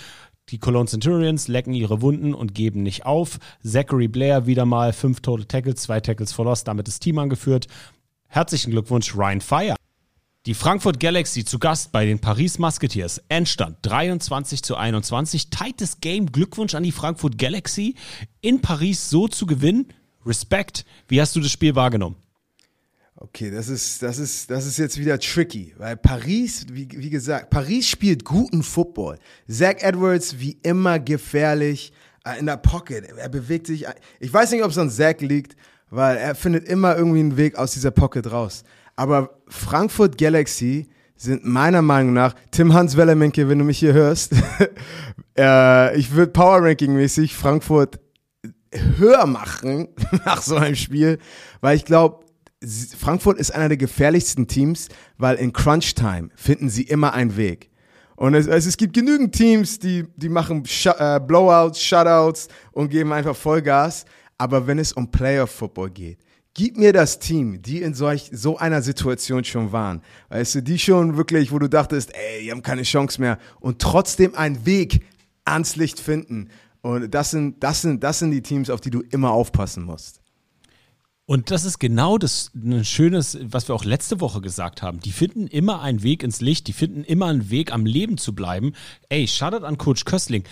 Die Cologne Centurions lecken ihre Wunden und geben nicht auf. Zachary Blair wieder mal fünf Total Tackles, zwei Tackles for Loss, damit das Team angeführt. Herzlichen Glückwunsch, Ryan Fire. Die Frankfurt Galaxy zu Gast bei den Paris Musketeers. Endstand 23 zu 21. Tightes Game. Glückwunsch an die Frankfurt Galaxy. In Paris so zu gewinnen. Respekt. Wie hast du das Spiel wahrgenommen? Okay, das ist, das ist, das ist jetzt wieder tricky, weil Paris, wie, wie gesagt, Paris spielt guten Football. Zach Edwards wie immer gefährlich äh, in der Pocket. Er bewegt sich. Ich weiß nicht, ob es an Zach liegt, weil er findet immer irgendwie einen Weg aus dieser Pocket raus. Aber Frankfurt Galaxy sind meiner Meinung nach, Tim Hans Wellermenke, wenn du mich hier hörst, *laughs* äh, ich würde Power Ranking mäßig Frankfurt höher machen *laughs* nach so einem Spiel, weil ich glaube, Frankfurt ist einer der gefährlichsten Teams, weil in Crunch Time finden sie immer einen Weg. Und es, es, gibt genügend Teams, die, die machen Sh äh, Blowouts, Shutouts und geben einfach Vollgas. Aber wenn es um Playoff Football geht, Gib mir das Team, die in solch, so einer Situation schon waren. Weißt du, die schon wirklich, wo du dachtest, ey, die haben keine Chance mehr und trotzdem einen Weg ans Licht finden. Und das sind, das sind, das sind die Teams, auf die du immer aufpassen musst. Und das ist genau das ein schönes, was wir auch letzte Woche gesagt haben. Die finden immer einen Weg ins Licht, die finden immer einen Weg, am Leben zu bleiben. Ey, Shoutout an Coach Köstling.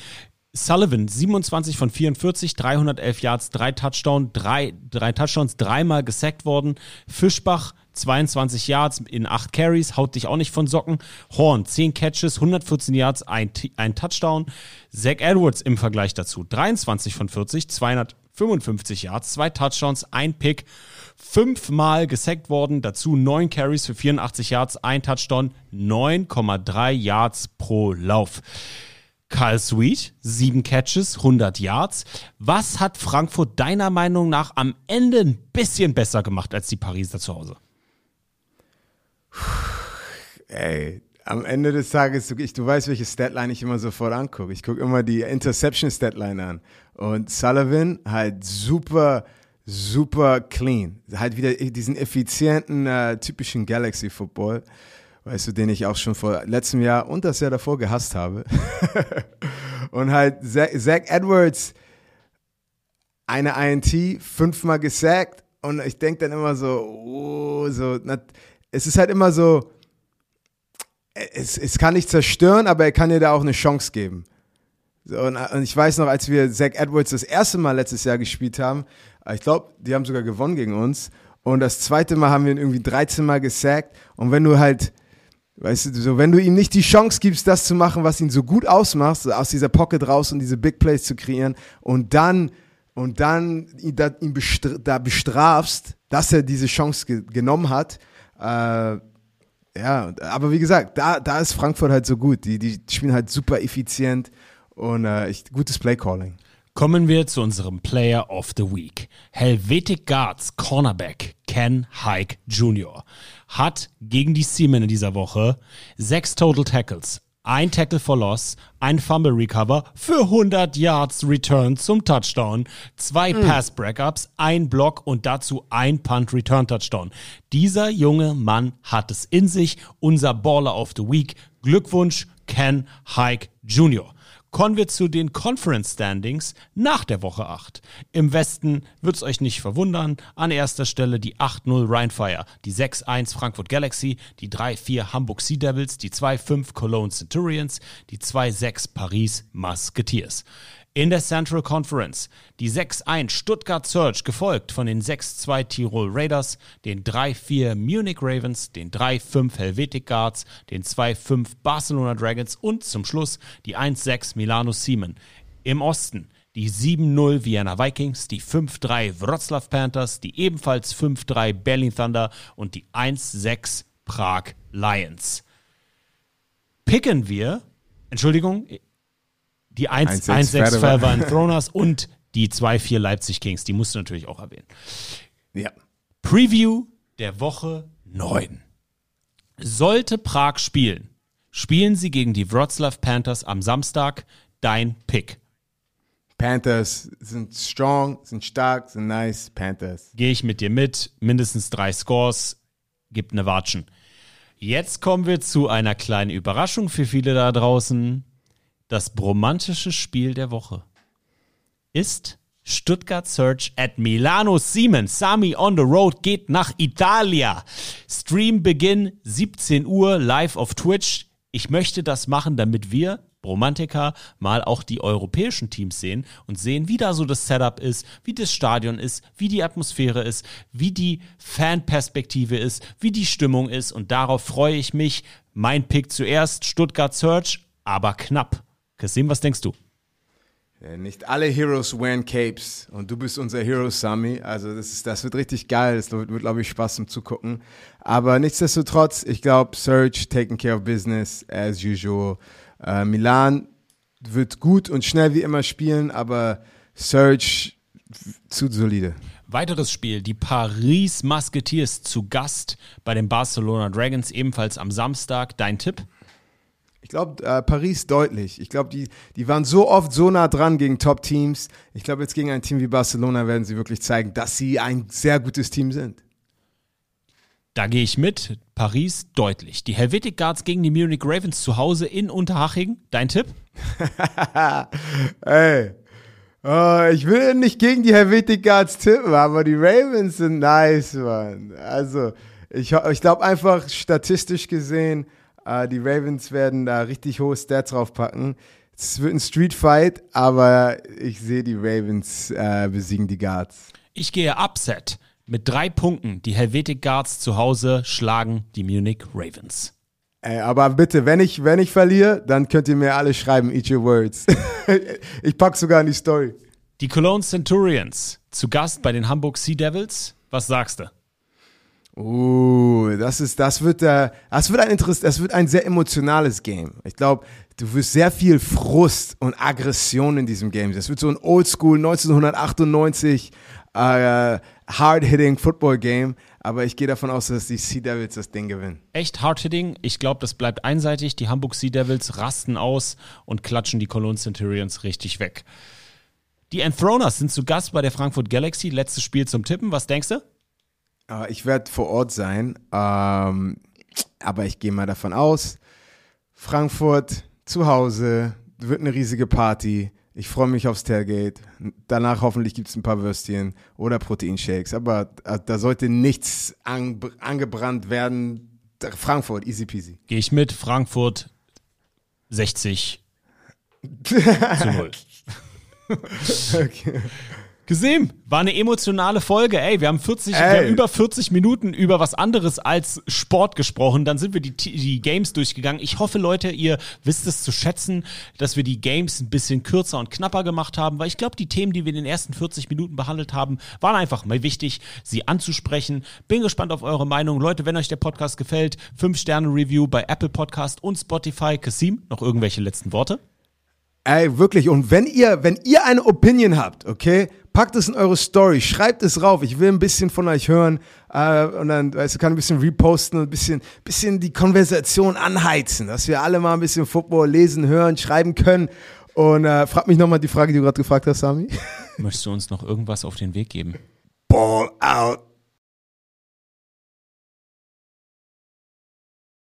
Sullivan, 27 von 44, 311 Yards, drei Touchdowns, drei, drei Touchdowns, dreimal gesackt worden. Fischbach, 22 Yards in 8 Carries, haut dich auch nicht von Socken. Horn, 10 Catches, 114 Yards, ein, ein Touchdown. Zach Edwards im Vergleich dazu, 23 von 40, 255 Yards, zwei Touchdowns, ein Pick. fünfmal gesackt worden, dazu neun Carries für 84 Yards, ein Touchdown, 9,3 Yards pro Lauf. Kyle Sweet, sieben Catches, 100 Yards. Was hat Frankfurt deiner Meinung nach am Ende ein bisschen besser gemacht als die Pariser zu Hause? Ey, am Ende des Tages, du, ich, du weißt, welche Statline ich immer sofort angucke. Ich gucke immer die Interception-Statline an. Und Sullivan halt super, super clean. Halt wieder diesen effizienten, äh, typischen Galaxy-Football. Weißt du, den ich auch schon vor letztem Jahr und das Jahr davor gehasst habe. *laughs* und halt Zach Edwards, eine INT, fünfmal gesackt. Und ich denke dann immer so, oh, so, na, es ist halt immer so, es, es kann nicht zerstören, aber er kann dir da auch eine Chance geben. Und, und, ich weiß noch, als wir Zach Edwards das erste Mal letztes Jahr gespielt haben, ich glaube, die haben sogar gewonnen gegen uns. Und das zweite Mal haben wir ihn irgendwie 13 Mal gesackt. Und wenn du halt, weißt du, so, wenn du ihm nicht die Chance gibst, das zu machen, was ihn so gut ausmacht, aus dieser Pocket raus und diese Big Plays zu kreieren und dann, und dann ihn da, ihn bestra da bestrafst, dass er diese Chance ge genommen hat, äh, ja, aber wie gesagt, da, da ist Frankfurt halt so gut. Die, die spielen halt super effizient und äh, ich, gutes Playcalling. Kommen wir zu unserem Player of the Week. Helvetic Guards Cornerback Ken Hike Jr. hat gegen die Seamen in dieser Woche sechs Total Tackles, ein Tackle for Loss, ein Fumble Recover für 100 Yards Return zum Touchdown, zwei mhm. Pass Breakups, ein Block und dazu ein Punt Return Touchdown. Dieser junge Mann hat es in sich, unser Baller of the Week. Glückwunsch, Ken Hike Jr. Kommen wir zu den Conference Standings nach der Woche 8. Im Westen wird es euch nicht verwundern. An erster Stelle die 8-0 Rheinfire, die 6-1 Frankfurt Galaxy, die 3-4 Hamburg Sea Devils, die 2-5 Cologne Centurions, die 2-6 Paris Musketeers in der Central Conference. Die 6-1 Stuttgart Surge, gefolgt von den 6-2 Tirol Raiders, den 3-4 Munich Ravens, den 3-5 Helvetic Guards, den 2-5 Barcelona Dragons und zum Schluss die 1-6 Milano Siemen. Im Osten die 7-0 Vienna Vikings, die 5-3 Wroclaw Panthers, die ebenfalls 5-3 Berlin Thunder und die 1-6 Prag Lions. Picken wir, Entschuldigung, die 1-6 Fairbairn Throners und die 2-4 Leipzig Kings, die musst du natürlich auch erwähnen. Ja. Preview der Woche 9. Sollte Prag spielen, spielen sie gegen die Wroclaw Panthers am Samstag. Dein Pick. Panthers sind strong, sind stark, sind nice. Panthers. Gehe ich mit dir mit. Mindestens drei Scores. Gibt eine Watschen. Jetzt kommen wir zu einer kleinen Überraschung für viele da draußen. Das bromantische Spiel der Woche ist Stuttgart Search at Milano Siemens. Sami on the Road geht nach Italia. Streambeginn 17 Uhr live auf Twitch. Ich möchte das machen, damit wir Romantiker mal auch die europäischen Teams sehen und sehen, wie da so das Setup ist, wie das Stadion ist, wie die Atmosphäre ist, wie die Fanperspektive ist, wie die Stimmung ist. Und darauf freue ich mich. Mein Pick zuerst, Stuttgart Search, aber knapp. Kasim, was denkst du? Ja, nicht alle Heroes wearing Capes und du bist unser Hero, Sami. Also das, ist, das wird richtig geil. Das wird, wird glaube ich, Spaß zum Zugucken. Aber nichtsdestotrotz, ich glaube, Serge taking care of business as usual. Äh, Milan wird gut und schnell wie immer spielen, aber Serge zu solide. Weiteres Spiel, die Paris Musketeers zu Gast bei den Barcelona Dragons, ebenfalls am Samstag. Dein Tipp? Ich glaube, äh, Paris deutlich. Ich glaube, die, die waren so oft so nah dran gegen Top-Teams. Ich glaube, jetzt gegen ein Team wie Barcelona werden sie wirklich zeigen, dass sie ein sehr gutes Team sind. Da gehe ich mit. Paris deutlich. Die Helvetic Guards gegen die Munich Ravens zu Hause in Unterhaching. Dein Tipp? *laughs* Ey. Oh, ich will nicht gegen die Helvetic Guards tippen, aber die Ravens sind nice, Mann. Also, ich, ich glaube einfach statistisch gesehen, äh, die Ravens werden da richtig hohe Stats draufpacken. Es wird ein Street Fight, aber ich sehe die Ravens äh, besiegen die Guards. Ich gehe Upset. Mit drei Punkten. Die Helvetic Guards zu Hause schlagen die Munich Ravens. Ey, aber bitte, wenn ich, wenn ich verliere, dann könnt ihr mir alle schreiben, eat your words. *laughs* ich pack sogar in die Story. Die Cologne Centurions zu Gast bei den Hamburg Sea Devils. Was sagst du? Uh, das ist, das wird, äh, das wird ein Interess das wird ein sehr emotionales Game. Ich glaube, du wirst sehr viel Frust und Aggression in diesem Game. Das wird so ein Oldschool 1998 äh, hard-hitting Football Game. Aber ich gehe davon aus, dass die Sea Devils das Ding gewinnen. Echt hard-hitting. Ich glaube, das bleibt einseitig. Die Hamburg Sea Devils rasten aus und klatschen die Cologne Centurions richtig weg. Die Enthroners sind zu Gast bei der Frankfurt Galaxy. Letztes Spiel zum Tippen. Was denkst du? Äh, ich werde vor Ort sein, ähm, aber ich gehe mal davon aus, Frankfurt zu Hause wird eine riesige Party. Ich freue mich aufs Tailgate. Danach hoffentlich gibt es ein paar Würstchen oder Proteinshakes. Aber äh, da sollte nichts an, angebrannt werden. Frankfurt, easy peasy. Gehe ich mit. Frankfurt 60 *laughs* zu 0. Okay. Gesehen, war eine emotionale Folge. Ey, wir haben 40, wir haben über 40 Minuten über was anderes als Sport gesprochen. Dann sind wir die, die Games durchgegangen. Ich hoffe, Leute, ihr wisst es zu schätzen, dass wir die Games ein bisschen kürzer und knapper gemacht haben, weil ich glaube, die Themen, die wir in den ersten 40 Minuten behandelt haben, waren einfach mal wichtig, sie anzusprechen. Bin gespannt auf eure Meinung. Leute, wenn euch der Podcast gefällt, 5-Sterne-Review bei Apple Podcast und Spotify. Kasim, noch irgendwelche letzten Worte? Ey, wirklich. Und wenn ihr, wenn ihr eine Opinion habt, okay, packt es in eure Story, schreibt es rauf. Ich will ein bisschen von euch hören. Äh, und dann, weißt du, kann ein bisschen reposten und ein bisschen, bisschen die Konversation anheizen, dass wir alle mal ein bisschen Football lesen, hören, schreiben können. Und äh, frag mich nochmal die Frage, die du gerade gefragt hast, Sami. Möchtest du uns noch irgendwas auf den Weg geben? Ball out.